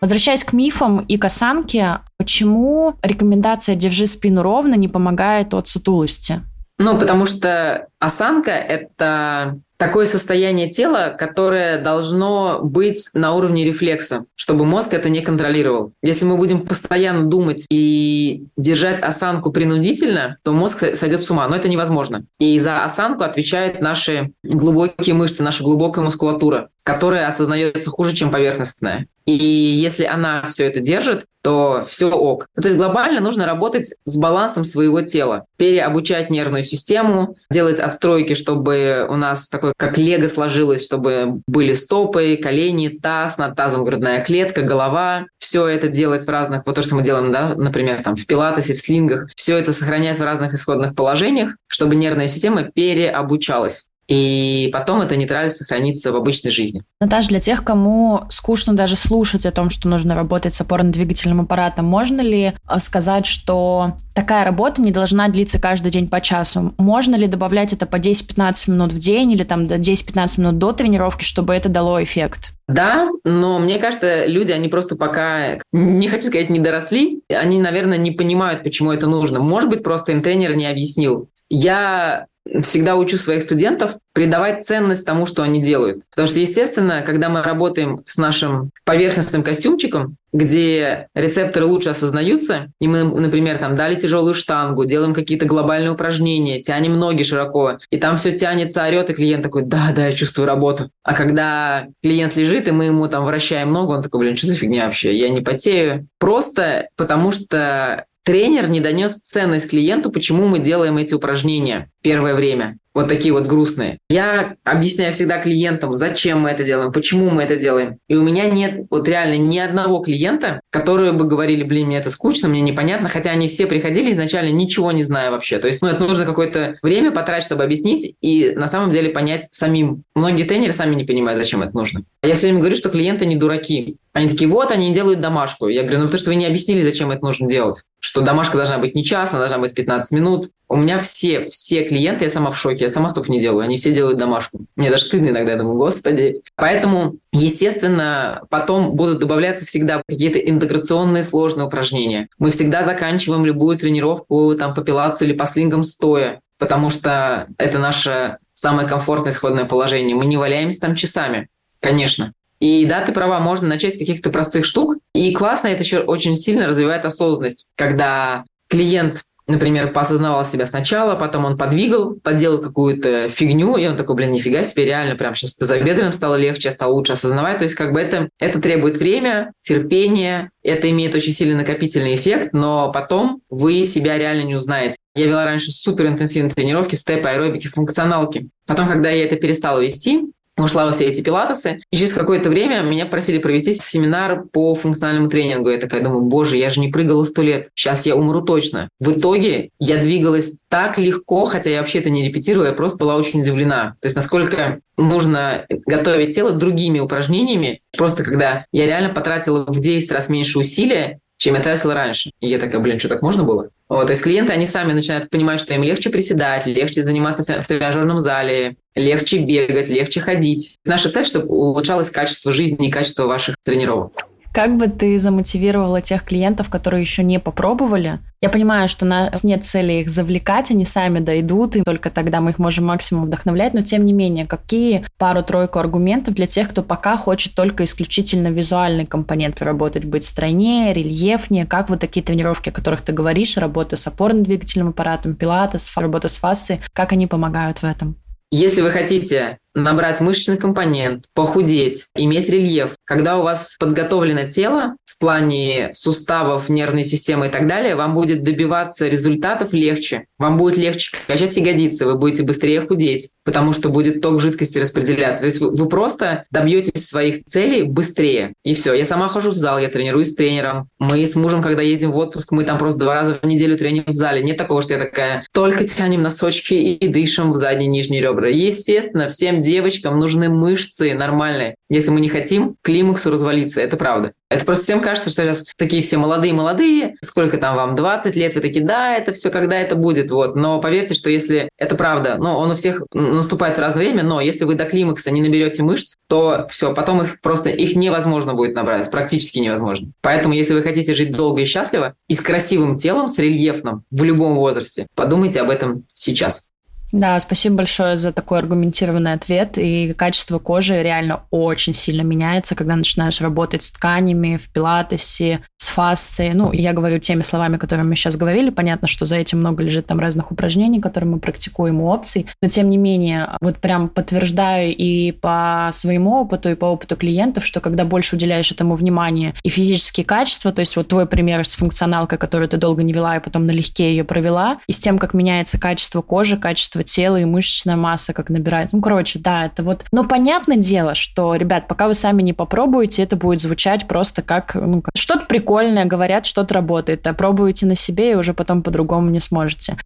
Возвращаясь к мифам и касанке, почему рекомендация «держи спину ровно» не помогает от сутулости? Ну, потому что осанка – это такое состояние тела, которое должно быть на уровне рефлекса, чтобы мозг это не контролировал. Если мы будем постоянно думать и держать осанку принудительно, то мозг сойдет с ума, но это невозможно. И за осанку отвечают наши глубокие мышцы, наша глубокая мускулатура которая осознается хуже, чем поверхностная. И если она все это держит, то все ок. Ну, то есть глобально нужно работать с балансом своего тела, переобучать нервную систему, делать отстройки, чтобы у нас такое, как лего сложилось, чтобы были стопы, колени, таз, над тазом грудная клетка, голова. Все это делать в разных, вот то, что мы делаем, да, например, там в пилатесе, в слингах, все это сохранять в разных исходных положениях, чтобы нервная система переобучалась и потом эта нейтральность сохранится в обычной жизни. Наташа, для тех, кому скучно даже слушать о том, что нужно работать с опорно-двигательным аппаратом, можно ли э, сказать, что такая работа не должна длиться каждый день по часу? Можно ли добавлять это по 10-15 минут в день или там 10-15 минут до тренировки, чтобы это дало эффект? Да, но мне кажется, люди, они просто пока, не хочу сказать, не доросли, они, наверное, не понимают, почему это нужно. Может быть, просто им тренер не объяснил. Я всегда учу своих студентов придавать ценность тому, что они делают. Потому что, естественно, когда мы работаем с нашим поверхностным костюмчиком, где рецепторы лучше осознаются, и мы, например, там дали тяжелую штангу, делаем какие-то глобальные упражнения, тянем ноги широко, и там все тянется, орет, и клиент такой, да, да, я чувствую работу. А когда клиент лежит, и мы ему там вращаем ногу, он такой, блин, что за фигня вообще, я не потею. Просто потому что тренер не донес ценность клиенту, почему мы делаем эти упражнения первое время вот такие вот грустные. Я объясняю всегда клиентам, зачем мы это делаем, почему мы это делаем. И у меня нет вот реально ни одного клиента, которые бы говорили, блин, мне это скучно, мне непонятно, хотя они все приходили изначально ничего не зная вообще. То есть, ну, это нужно какое-то время потратить, чтобы объяснить и на самом деле понять самим. Многие тренеры сами не понимают, зачем это нужно. Я все время говорю, что клиенты не дураки. Они такие, вот, они делают домашку. Я говорю, ну потому что вы не объяснили, зачем это нужно делать. Что домашка должна быть не час, она должна быть 15 минут. У меня все, все клиенты, я сама в шоке, я сама столько не делаю, они все делают домашку. Мне даже стыдно иногда, я думаю, господи. Поэтому, естественно, потом будут добавляться всегда какие-то интеграционные сложные упражнения. Мы всегда заканчиваем любую тренировку там по пилацию или по слингам стоя, потому что это наше самое комфортное исходное положение. Мы не валяемся там часами, конечно. И да, ты права, можно начать с каких-то простых штук. И классно это еще очень сильно развивает осознанность, когда клиент например, поосознавал себя сначала, потом он подвигал, подделал какую-то фигню, и он такой, блин, нифига себе, реально, прям сейчас за бедрами стало легче, стало лучше осознавать. То есть как бы это, это требует время, терпения, это имеет очень сильный накопительный эффект, но потом вы себя реально не узнаете. Я вела раньше суперинтенсивные тренировки, степы, аэробики, функционалки. Потом, когда я это перестала вести, ушла во все эти пилатесы. И через какое-то время меня просили провести семинар по функциональному тренингу. Я такая думаю, боже, я же не прыгала сто лет. Сейчас я умру точно. В итоге я двигалась так легко, хотя я вообще это не репетировала, я просто была очень удивлена. То есть насколько нужно готовить тело другими упражнениями. Просто когда я реально потратила в 10 раз меньше усилия, чем я тратила раньше. И я такая, блин, что так можно было? Вот, то есть клиенты, они сами начинают понимать, что им легче приседать, легче заниматься в тренажерном зале, легче бегать, легче ходить. Наша цель, чтобы улучшалось качество жизни и качество ваших тренировок. Как бы ты замотивировала тех клиентов, которые еще не попробовали? Я понимаю, что у нас нет цели их завлекать, они сами дойдут, и только тогда мы их можем максимум вдохновлять, но тем не менее, какие пару-тройку аргументов для тех, кто пока хочет только исключительно визуальный компонент работать, быть стройнее, рельефнее, как вот такие тренировки, о которых ты говоришь, работа с опорно-двигательным аппаратом, пилатес, работа с фасцией, как они помогают в этом? Если вы хотите набрать мышечный компонент, похудеть, иметь рельеф. Когда у вас подготовлено тело в плане суставов, нервной системы и так далее, вам будет добиваться результатов легче. Вам будет легче качать ягодицы, вы будете быстрее худеть, потому что будет ток жидкости распределяться. То есть вы, вы просто добьетесь своих целей быстрее. И все. Я сама хожу в зал, я тренируюсь с тренером. Мы с мужем, когда едем в отпуск, мы там просто два раза в неделю треним в зале. Нет такого, что я такая, только тянем носочки и дышим в задние нижние ребра. Естественно, всем девочкам нужны мышцы нормальные. Если мы не хотим климаксу развалиться, это правда. Это просто всем кажется, что сейчас такие все молодые-молодые, сколько там вам, 20 лет, вы такие, да, это все, когда это будет, вот. Но поверьте, что если это правда, ну, он у всех наступает в разное время, но если вы до климакса не наберете мышц, то все, потом их просто, их невозможно будет набрать, практически невозможно. Поэтому, если вы хотите жить долго и счастливо, и с красивым телом, с рельефным, в любом возрасте, подумайте об этом сейчас. Да, спасибо большое за такой аргументированный ответ. И качество кожи реально очень сильно меняется, когда начинаешь работать с тканями, в пилатесе, с фасцией. Ну, я говорю теми словами, которые мы сейчас говорили. Понятно, что за этим много лежит там разных упражнений, которые мы практикуем, и опций. Но, тем не менее, вот прям подтверждаю и по своему опыту, и по опыту клиентов, что когда больше уделяешь этому внимания и физические качества, то есть вот твой пример с функционалкой, которую ты долго не вела, и потом налегке ее провела, и с тем, как меняется качество кожи, качество тела и мышечная масса, как набирается. Ну, короче, да, это вот... Но понятное дело, что, ребят, пока вы сами не попробуете, это будет звучать просто как ну, что-то прикольное, говорят, что-то работает, а пробуете на себе и уже потом по-другому не сможете.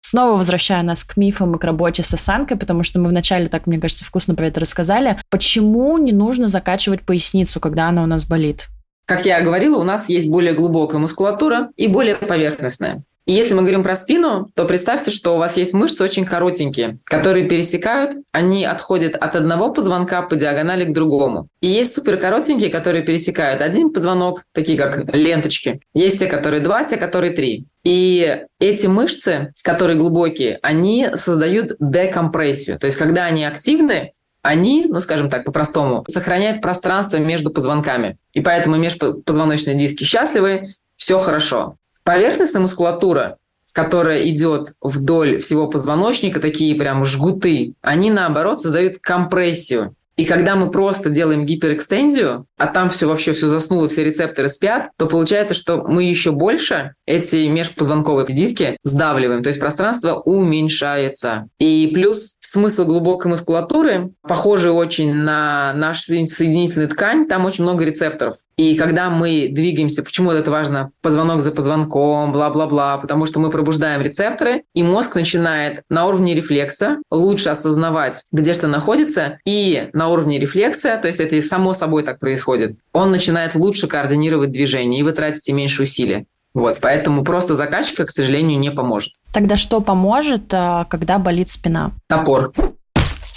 Снова возвращая нас к мифам и к работе с осанкой, потому что мы вначале, так мне кажется, вкусно про это рассказали. Почему не нужно закачивать поясницу, когда она у нас болит? Как я говорила, у нас есть более глубокая мускулатура и более поверхностная. И если мы говорим про спину, то представьте, что у вас есть мышцы очень коротенькие, которые пересекают, они отходят от одного позвонка по диагонали к другому. И есть суперкоротенькие, которые пересекают один позвонок, такие как ленточки. Есть те, которые два, те, которые три. И эти мышцы, которые глубокие, они создают декомпрессию. То есть, когда они активны, они, ну, скажем так, по-простому, сохраняют пространство между позвонками. И поэтому межпозвоночные диски счастливы, все хорошо. Поверхностная мускулатура, которая идет вдоль всего позвоночника, такие прям жгуты, они наоборот создают компрессию. И когда мы просто делаем гиперэкстензию, а там все вообще все заснуло, все рецепторы спят, то получается, что мы еще больше эти межпозвонковые диски сдавливаем, то есть пространство уменьшается. И плюс смысл глубокой мускулатуры, похожий очень на нашу соединительную ткань, там очень много рецепторов. И когда мы двигаемся, почему это важно, позвонок за позвонком, бла-бла-бла, потому что мы пробуждаем рецепторы, и мозг начинает на уровне рефлекса лучше осознавать, где что находится, и на уровне рефлекса, то есть это и само собой так происходит, он начинает лучше координировать движение, и вы тратите меньше усилия. Вот, поэтому просто закачка, к сожалению, не поможет. Тогда что поможет, а, когда болит спина? Топор.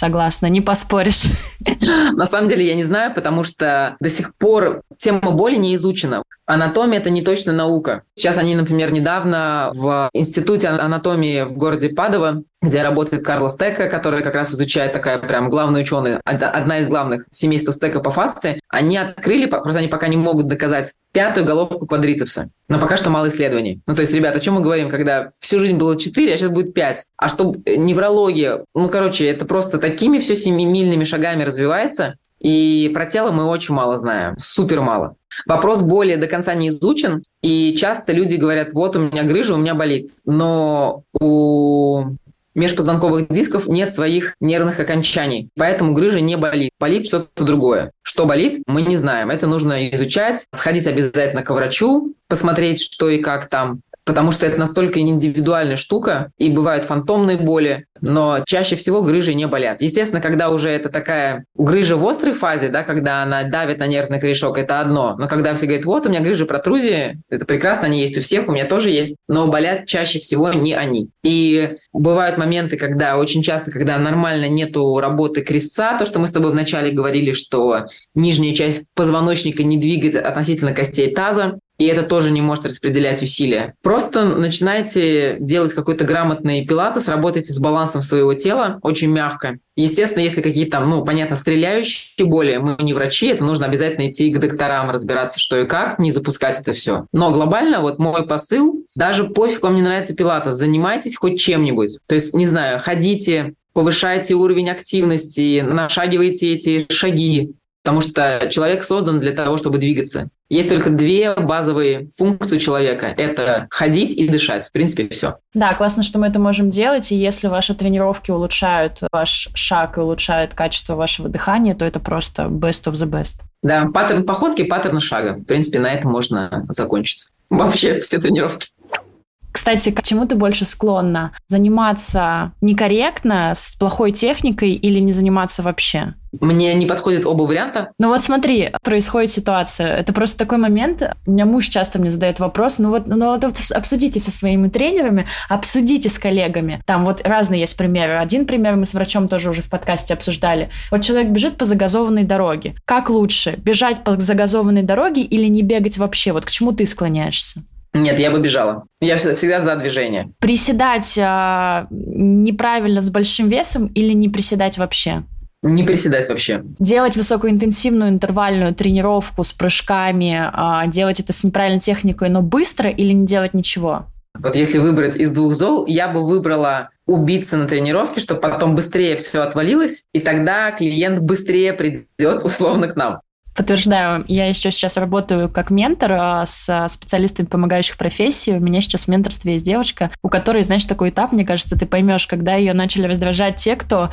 Согласна, не поспоришь. На самом деле я не знаю, потому что до сих пор тема боли не изучена. Анатомия – это не точно наука. Сейчас они, например, недавно в Институте анатомии в городе Падово, где работает Карла Стека, который как раз изучает такая прям главная ученая, одна из главных семейства Стека по фасции, они открыли, просто они пока не могут доказать, пятую головку квадрицепса. Но пока что мало исследований. Ну, то есть, ребята, о чем мы говорим, когда всю жизнь было 4, а сейчас будет 5? А что неврология? Ну, короче, это просто такими все семимильными шагами развивается, и про тело мы очень мало знаем, супер мало. Вопрос более до конца не изучен, и часто люди говорят, вот у меня грыжа, у меня болит. Но у межпозвонковых дисков нет своих нервных окончаний, поэтому грыжа не болит. Болит что-то другое. Что болит, мы не знаем. Это нужно изучать, сходить обязательно к врачу, посмотреть, что и как там потому что это настолько индивидуальная штука, и бывают фантомные боли, но чаще всего грыжи не болят. Естественно, когда уже это такая грыжа в острой фазе, да, когда она давит на нервный корешок, это одно. Но когда все говорят, вот у меня грыжи протрузии, это прекрасно, они есть у всех, у меня тоже есть, но болят чаще всего не они. И бывают моменты, когда очень часто, когда нормально нету работы крестца, то, что мы с тобой вначале говорили, что нижняя часть позвоночника не двигается относительно костей таза, и это тоже не может распределять усилия. Просто начинайте делать какой-то грамотный пилатес, работайте с балансом своего тела очень мягко. Естественно, если какие-то ну, понятно, стреляющие боли, мы не врачи, это нужно обязательно идти к докторам, разбираться, что и как, не запускать это все. Но глобально вот мой посыл, даже пофиг, вам не нравится пилатес, занимайтесь хоть чем-нибудь. То есть, не знаю, ходите, повышайте уровень активности, нашагивайте эти шаги, потому что человек создан для того, чтобы двигаться. Есть только две базовые функции человека. Это ходить и дышать. В принципе, все. Да, классно, что мы это можем делать. И если ваши тренировки улучшают ваш шаг и улучшают качество вашего дыхания, то это просто best of the best. Да, паттерн походки, паттерн шага. В принципе, на этом можно закончить. Вообще все тренировки. Кстати, к чему ты больше склонна? Заниматься некорректно, с плохой техникой или не заниматься вообще? Мне не подходят оба варианта. Ну вот смотри, происходит ситуация. Это просто такой момент. У меня муж часто мне задает вопрос. Ну вот, ну вот обсудите со своими тренерами, обсудите с коллегами. Там вот разные есть примеры. Один пример мы с врачом тоже уже в подкасте обсуждали. Вот человек бежит по загазованной дороге. Как лучше, бежать по загазованной дороге или не бегать вообще? Вот к чему ты склоняешься? Нет, я бы бежала. Я всегда, всегда за движение. Приседать а, неправильно с большим весом или не приседать вообще? Не приседать вообще. Делать высокоинтенсивную интервальную тренировку с прыжками, а, делать это с неправильной техникой, но быстро или не делать ничего? Вот если выбрать из двух зол, я бы выбрала убиться на тренировке, чтобы потом быстрее все отвалилось, и тогда клиент быстрее придет условно к нам. Подтверждаю, я еще сейчас работаю как ментор а, с специалистами помогающих профессий. У меня сейчас в менторстве есть девочка, у которой, знаешь, такой этап, мне кажется, ты поймешь, когда ее начали раздражать те, кто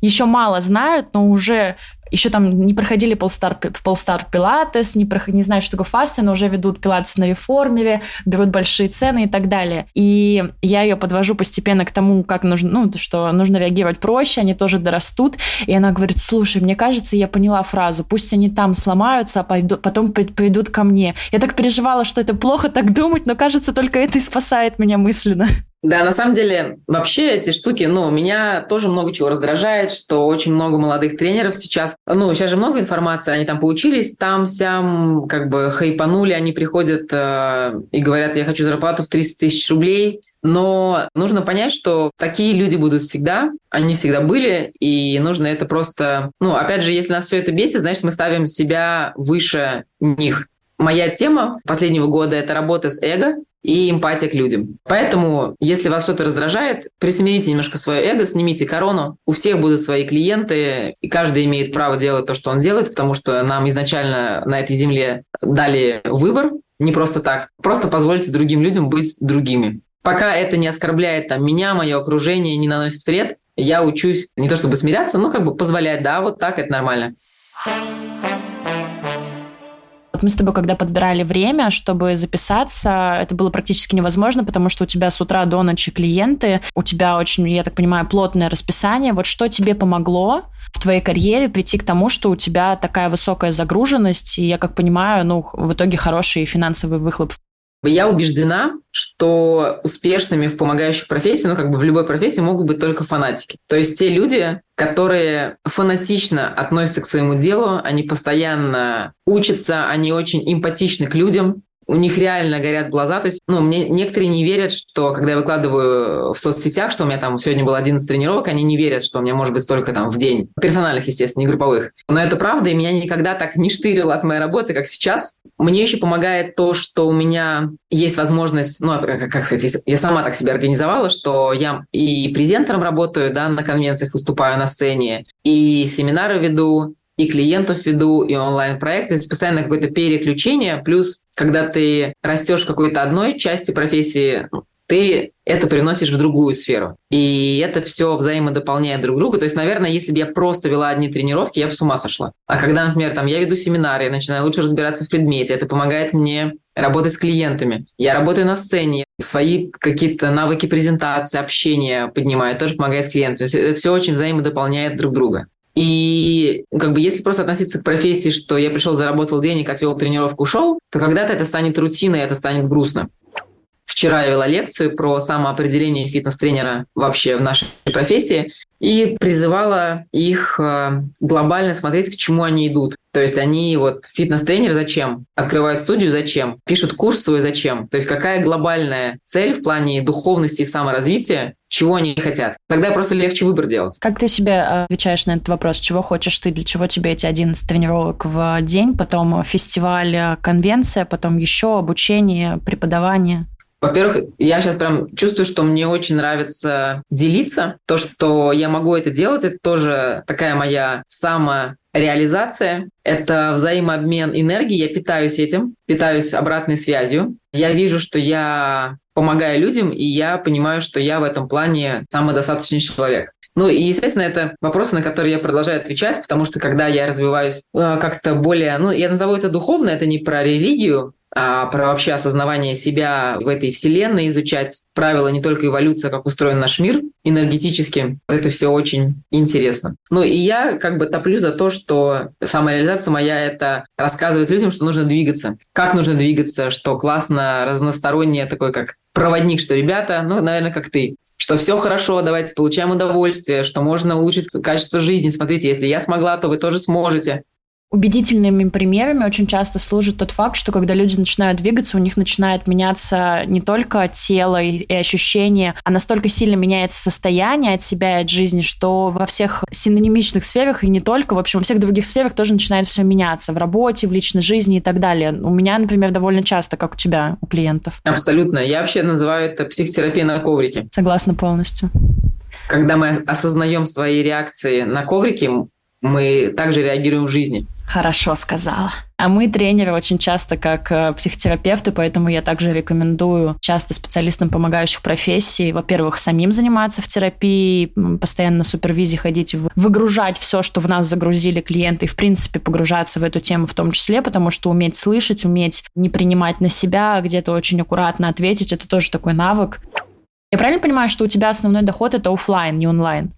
еще мало знают, но уже еще там не проходили полстар, полстар пилатес, не, проход, не знают, что такое фасты, но уже ведут пилатес на реформере, берут большие цены и так далее. И я ее подвожу постепенно к тому, как нужно, ну, что нужно реагировать проще, они тоже дорастут. И она говорит, слушай, мне кажется, я поняла фразу, пусть они там сломаются, а пойду, потом придут ко мне. Я так переживала, что это плохо так думать, но кажется, только это и спасает меня мысленно. Да, на самом деле, вообще эти штуки, ну, меня тоже много чего раздражает, что очень много молодых тренеров сейчас, ну, сейчас же много информации, они там поучились, там, сям, как бы хайпанули, они приходят э, и говорят, я хочу зарплату в 300 тысяч рублей, но нужно понять, что такие люди будут всегда, они всегда были, и нужно это просто... Ну, опять же, если нас все это бесит, значит, мы ставим себя выше них. Моя тема последнего года – это работа с эго, и эмпатия к людям. Поэтому, если вас что-то раздражает, присмирите немножко свое эго, снимите корону. У всех будут свои клиенты, и каждый имеет право делать то, что он делает, потому что нам изначально на этой земле дали выбор, не просто так. Просто позвольте другим людям быть другими. Пока это не оскорбляет там, меня, мое окружение, не наносит вред, я учусь не то чтобы смиряться, но как бы позволять, да, вот так это нормально. Вот мы с тобой, когда подбирали время, чтобы записаться, это было практически невозможно, потому что у тебя с утра до ночи клиенты, у тебя очень, я так понимаю, плотное расписание. Вот что тебе помогло в твоей карьере прийти к тому, что у тебя такая высокая загруженность, и, я как понимаю, ну, в итоге хороший финансовый выхлоп я убеждена, что успешными в помогающих профессиях, ну как бы в любой профессии могут быть только фанатики. То есть те люди, которые фанатично относятся к своему делу, они постоянно учатся, они очень эмпатичны к людям, у них реально горят глаза. То есть, ну, мне некоторые не верят, что когда я выкладываю в соцсетях, что у меня там сегодня было 11 тренировок, они не верят, что у меня может быть столько там в день. Персональных, естественно, не групповых. Но это правда, и меня никогда так не штырило от моей работы, как сейчас. Мне еще помогает то, что у меня есть возможность, ну, как, как сказать, я сама так себя организовала, что я и презентером работаю, да, на конвенциях выступаю на сцене, и семинары веду, и клиентов веду, и онлайн-проекты. То есть постоянно какое-то переключение. Плюс, когда ты растешь какой-то одной части профессии, ты это приносишь в другую сферу. И это все взаимодополняет друг друга. То есть, наверное, если бы я просто вела одни тренировки, я бы с ума сошла. А когда, например, там, я веду семинары, я начинаю лучше разбираться в предмете, это помогает мне работать с клиентами. Я работаю на сцене, свои какие-то навыки презентации, общения поднимаю, тоже помогает с клиентами. То есть это все очень взаимодополняет друг друга. И как бы если просто относиться к профессии, что я пришел, заработал денег, отвел тренировку, ушел, то когда-то это станет рутиной, это станет грустно. Вчера я вела лекцию про самоопределение фитнес-тренера вообще в нашей профессии и призывала их э, глобально смотреть, к чему они идут. То есть они вот фитнес-тренер зачем? Открывают студию зачем? Пишут курс свой зачем? То есть какая глобальная цель в плане духовности и саморазвития, чего они хотят? Тогда просто легче выбор делать. Как ты себе э, отвечаешь на этот вопрос? Чего хочешь ты? Для чего тебе эти 11 тренировок в день? Потом фестиваль, э, конвенция, потом еще обучение, преподавание? Во-первых, я сейчас прям чувствую, что мне очень нравится делиться. То, что я могу это делать, это тоже такая моя самореализация. Это взаимообмен энергии. Я питаюсь этим, питаюсь обратной связью. Я вижу, что я помогаю людям, и я понимаю, что я в этом плане самодостаточный человек. Ну и, естественно, это вопросы, на которые я продолжаю отвечать, потому что когда я развиваюсь э, как-то более, ну, я назову это духовно, это не про религию, а про вообще осознавание себя в этой вселенной, изучать правила не только эволюции, как устроен наш мир энергетически. Это все очень интересно. Ну и я как бы топлю за то, что самореализация моя — это рассказывать людям, что нужно двигаться. Как нужно двигаться, что классно, разностороннее, такой как проводник, что ребята, ну, наверное, как ты, что все хорошо, давайте получаем удовольствие, что можно улучшить качество жизни. Смотрите, если я смогла, то вы тоже сможете. Убедительными примерами очень часто служит тот факт, что когда люди начинают двигаться, у них начинает меняться не только тело и, и ощущения, а настолько сильно меняется состояние от себя и от жизни, что во всех синонимичных сферах и не только, в общем, во всех других сферах тоже начинает все меняться. В работе, в личной жизни и так далее. У меня, например, довольно часто, как у тебя, у клиентов. Абсолютно. Я вообще называю это психотерапией на коврике. Согласна полностью. Когда мы осознаем свои реакции на коврике, мы также реагируем в жизни. Хорошо сказала. А мы тренеры очень часто как э, психотерапевты, поэтому я также рекомендую часто специалистам помогающих профессий, во-первых, самим заниматься в терапии, постоянно на супервизии ходить, выгружать все, что в нас загрузили клиенты, и, в принципе, погружаться в эту тему в том числе, потому что уметь слышать, уметь не принимать на себя, где-то очень аккуратно ответить, это тоже такой навык. Я правильно понимаю, что у тебя основной доход это офлайн, не онлайн?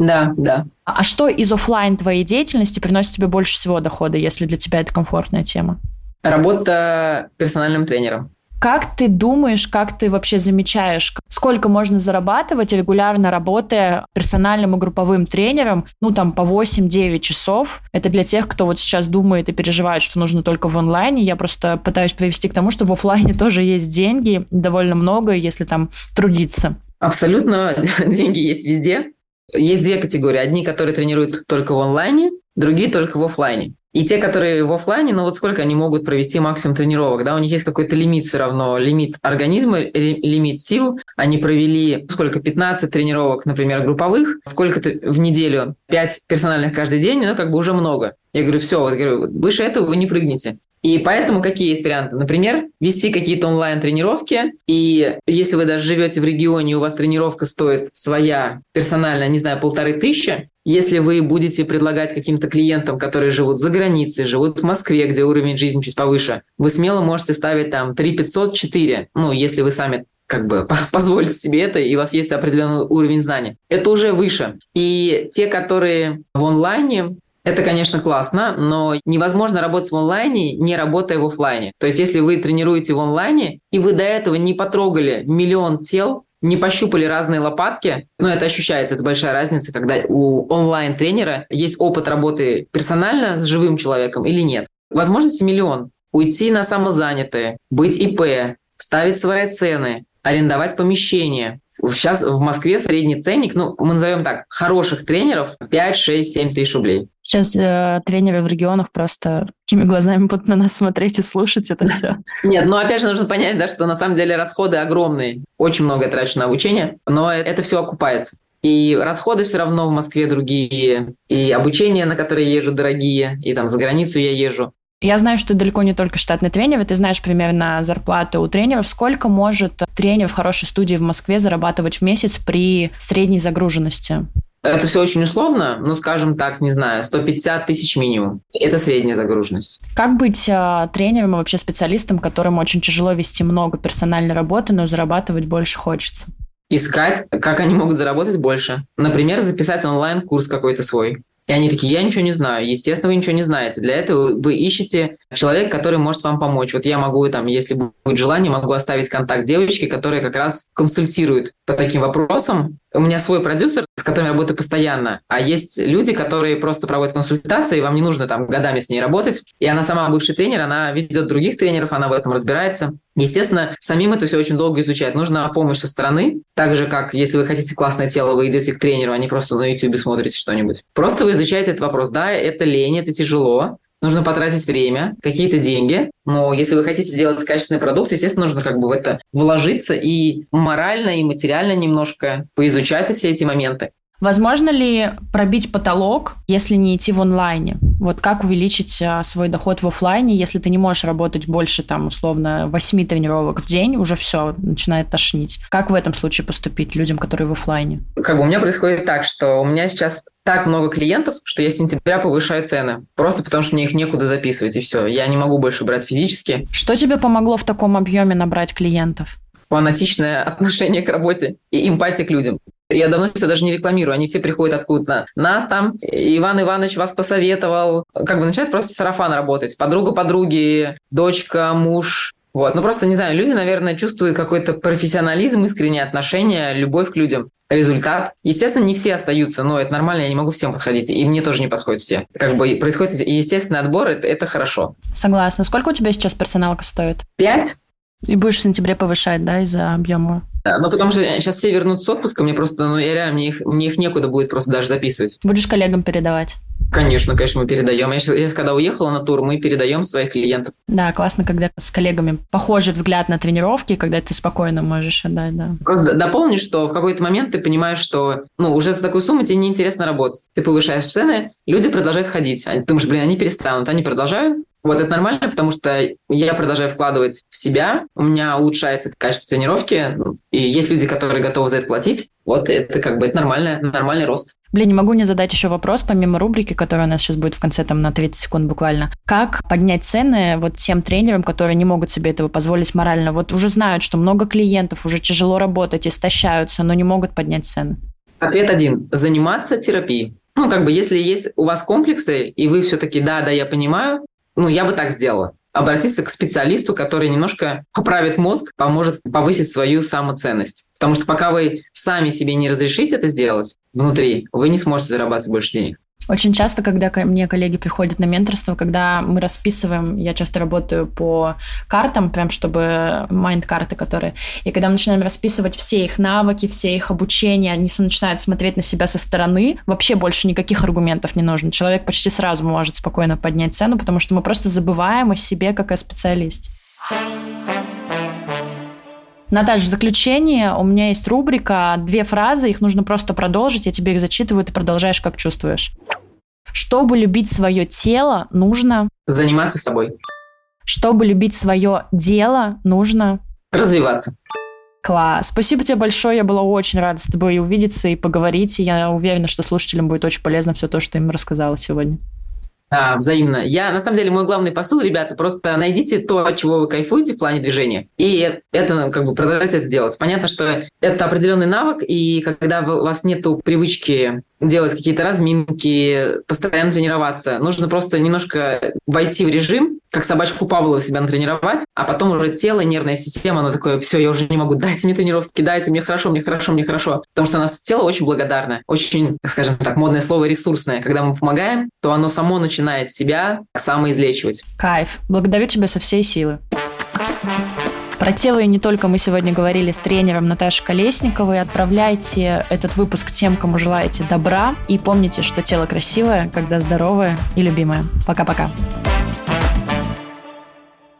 Да, да. А что из офлайн твоей деятельности приносит тебе больше всего дохода, если для тебя это комфортная тема? Работа персональным тренером. Как ты думаешь, как ты вообще замечаешь, сколько можно зарабатывать регулярно работая персональным и групповым тренером, ну там по 8-9 часов? Это для тех, кто вот сейчас думает и переживает, что нужно только в онлайне. Я просто пытаюсь привести к тому, что в офлайне тоже есть деньги, довольно много, если там трудиться. Абсолютно, деньги есть везде. Есть две категории. Одни, которые тренируют только в онлайне, другие только в офлайне. И те, которые в офлайне, ну вот сколько они могут провести максимум тренировок, да, у них есть какой-то лимит все равно, лимит организма, лимит сил. Они провели сколько, 15 тренировок, например, групповых, сколько-то в неделю, 5 персональных каждый день, ну как бы уже много. Я говорю, все, вот, говорю, выше этого вы не прыгнете. И поэтому какие есть варианты? Например, вести какие-то онлайн-тренировки, и если вы даже живете в регионе, у вас тренировка стоит своя персональная, не знаю, полторы тысячи, если вы будете предлагать каким-то клиентам, которые живут за границей, живут в Москве, где уровень жизни чуть повыше, вы смело можете ставить там 3 500, 4, ну, если вы сами как бы позволите себе это, и у вас есть определенный уровень знаний. Это уже выше. И те, которые в онлайне, это, конечно, классно, но невозможно работать в онлайне, не работая в офлайне. То есть, если вы тренируете в онлайне, и вы до этого не потрогали миллион тел, не пощупали разные лопатки, но это ощущается, это большая разница, когда у онлайн-тренера есть опыт работы персонально с живым человеком или нет. Возможности миллион. Уйти на самозанятые, быть ИП, ставить свои цены, арендовать помещение, Сейчас в Москве средний ценник, ну, мы назовем так, хороших тренеров 5, 6, 7 тысяч рублей. Сейчас э, тренеры в регионах просто какими глазами будут на нас смотреть и слушать это все. Нет, ну опять же нужно понять, да, что на самом деле расходы огромные. Очень много я трачу на обучение, но это все окупается. И расходы все равно в Москве другие, и обучение, на которое я езжу, дорогие, и там за границу я езжу. Я знаю, что ты далеко не только штатный тренер, ты знаешь примерно зарплаты у тренеров. Сколько может тренер в хорошей студии в Москве зарабатывать в месяц при средней загруженности? Это все очень условно, ну, скажем так, не знаю, 150 тысяч минимум. Это средняя загруженность. Как быть э, тренером и вообще специалистом, которым очень тяжело вести много персональной работы, но зарабатывать больше хочется? Искать, как они могут заработать больше. Например, записать онлайн-курс какой-то свой. И они такие, я ничего не знаю. Естественно, вы ничего не знаете. Для этого вы ищете человека, который может вам помочь. Вот я могу, там, если будет желание, могу оставить контакт девочки, которая как раз консультирует по таким вопросам. У меня свой продюсер, с которым я работаю постоянно. А есть люди, которые просто проводят консультации, и вам не нужно там годами с ней работать. И она сама бывший тренер, она ведет других тренеров, она в этом разбирается. Естественно, самим это все очень долго изучать. Нужна помощь со стороны. Так же, как если вы хотите классное тело, вы идете к тренеру, а не просто на YouTube смотрите что-нибудь. Просто вы изучаете этот вопрос. Да, это лень, это тяжело, нужно потратить время, какие-то деньги, но если вы хотите сделать качественный продукт, естественно, нужно как бы в это вложиться и морально, и материально немножко поизучать все эти моменты. Возможно ли пробить потолок, если не идти в онлайне? Вот как увеличить а, свой доход в офлайне, если ты не можешь работать больше, там, условно, 8 тренировок в день, уже все, начинает тошнить. Как в этом случае поступить людям, которые в офлайне? Как бы у меня происходит так, что у меня сейчас так много клиентов, что я с сентября повышаю цены. Просто потому, что мне их некуда записывать, и все. Я не могу больше брать физически. Что тебе помогло в таком объеме набрать клиентов? фанатичное отношение к работе и эмпатия к людям. Я давно все даже не рекламирую, они все приходят откуда-то. Нас там, Иван Иванович вас посоветовал. Как бы начинает просто сарафан работать. Подруга подруги, дочка, муж. Вот. Ну просто, не знаю, люди, наверное, чувствуют какой-то профессионализм, искреннее отношение, любовь к людям. Результат. Естественно, не все остаются, но это нормально, я не могу всем подходить. И мне тоже не подходят все. Как бы происходит естественный отбор, это, это хорошо. Согласна. Сколько у тебя сейчас персоналка стоит? Пять. И будешь в сентябре повышать, да, из-за объема? Да, ну потому что сейчас все вернутся с отпуска, мне просто, ну я реально, мне их, мне их некуда будет просто даже записывать. Будешь коллегам передавать? Конечно, конечно, мы передаем. Я сейчас, я сейчас, когда уехала на тур, мы передаем своих клиентов. Да, классно, когда с коллегами похожий взгляд на тренировки, когда ты спокойно можешь отдать, да. Просто дополни, что в какой-то момент ты понимаешь, что ну, уже за такую сумму тебе неинтересно работать. Ты повышаешь цены, люди продолжают ходить. Ты думаешь, блин, они перестанут. Они продолжают, вот это нормально, потому что я продолжаю вкладывать в себя, у меня улучшается качество тренировки, и есть люди, которые готовы за это платить. Вот это как бы это нормальный, нормальный рост. Блин, не могу не задать еще вопрос, помимо рубрики, которая у нас сейчас будет в конце, там, на 30 секунд буквально. Как поднять цены вот тем тренерам, которые не могут себе этого позволить морально? Вот уже знают, что много клиентов, уже тяжело работать, истощаются, но не могут поднять цены. Ответ один. Заниматься терапией. Ну, как бы, если есть у вас комплексы, и вы все-таки, да, да, я понимаю, ну, я бы так сделала. Обратиться к специалисту, который немножко поправит мозг, поможет повысить свою самоценность. Потому что пока вы сами себе не разрешите это сделать внутри, вы не сможете зарабатывать больше денег. Очень часто, когда ко мне коллеги приходят на менторство, когда мы расписываем, я часто работаю по картам, прям чтобы майнд-карты, которые... И когда мы начинаем расписывать все их навыки, все их обучения, они начинают смотреть на себя со стороны, вообще больше никаких аргументов не нужно. Человек почти сразу может спокойно поднять цену, потому что мы просто забываем о себе как о специалисте. Наташ, в заключение у меня есть рубрика, две фразы, их нужно просто продолжить, я тебе их зачитываю, ты продолжаешь, как чувствуешь. Чтобы любить свое тело, нужно... Заниматься собой. Чтобы любить свое дело, нужно... Развиваться. Класс. Спасибо тебе большое. Я была очень рада с тобой увидеться и поговорить. И я уверена, что слушателям будет очень полезно все то, что им рассказала сегодня. Да, взаимно. Я, на самом деле, мой главный посыл, ребята, просто найдите то, от чего вы кайфуете в плане движения, и это, ну, как бы, продолжайте это делать. Понятно, что это определенный навык, и когда у вас нет привычки делать какие-то разминки, постоянно тренироваться. Нужно просто немножко войти в режим, как собачку Павлова себя натренировать, а потом уже тело, нервная система, она такое, все, я уже не могу, дайте мне тренировки, дайте мне хорошо, мне хорошо, мне хорошо. Потому что у нас тело очень благодарно, очень, скажем так, модное слово ресурсное. Когда мы помогаем, то оно само начинает себя самоизлечивать. Кайф. Благодарю тебя со всей силы. Про тело и не только мы сегодня говорили с тренером Наташей Колесниковой. Отправляйте этот выпуск тем, кому желаете добра. И помните, что тело красивое, когда здоровое и любимое. Пока-пока.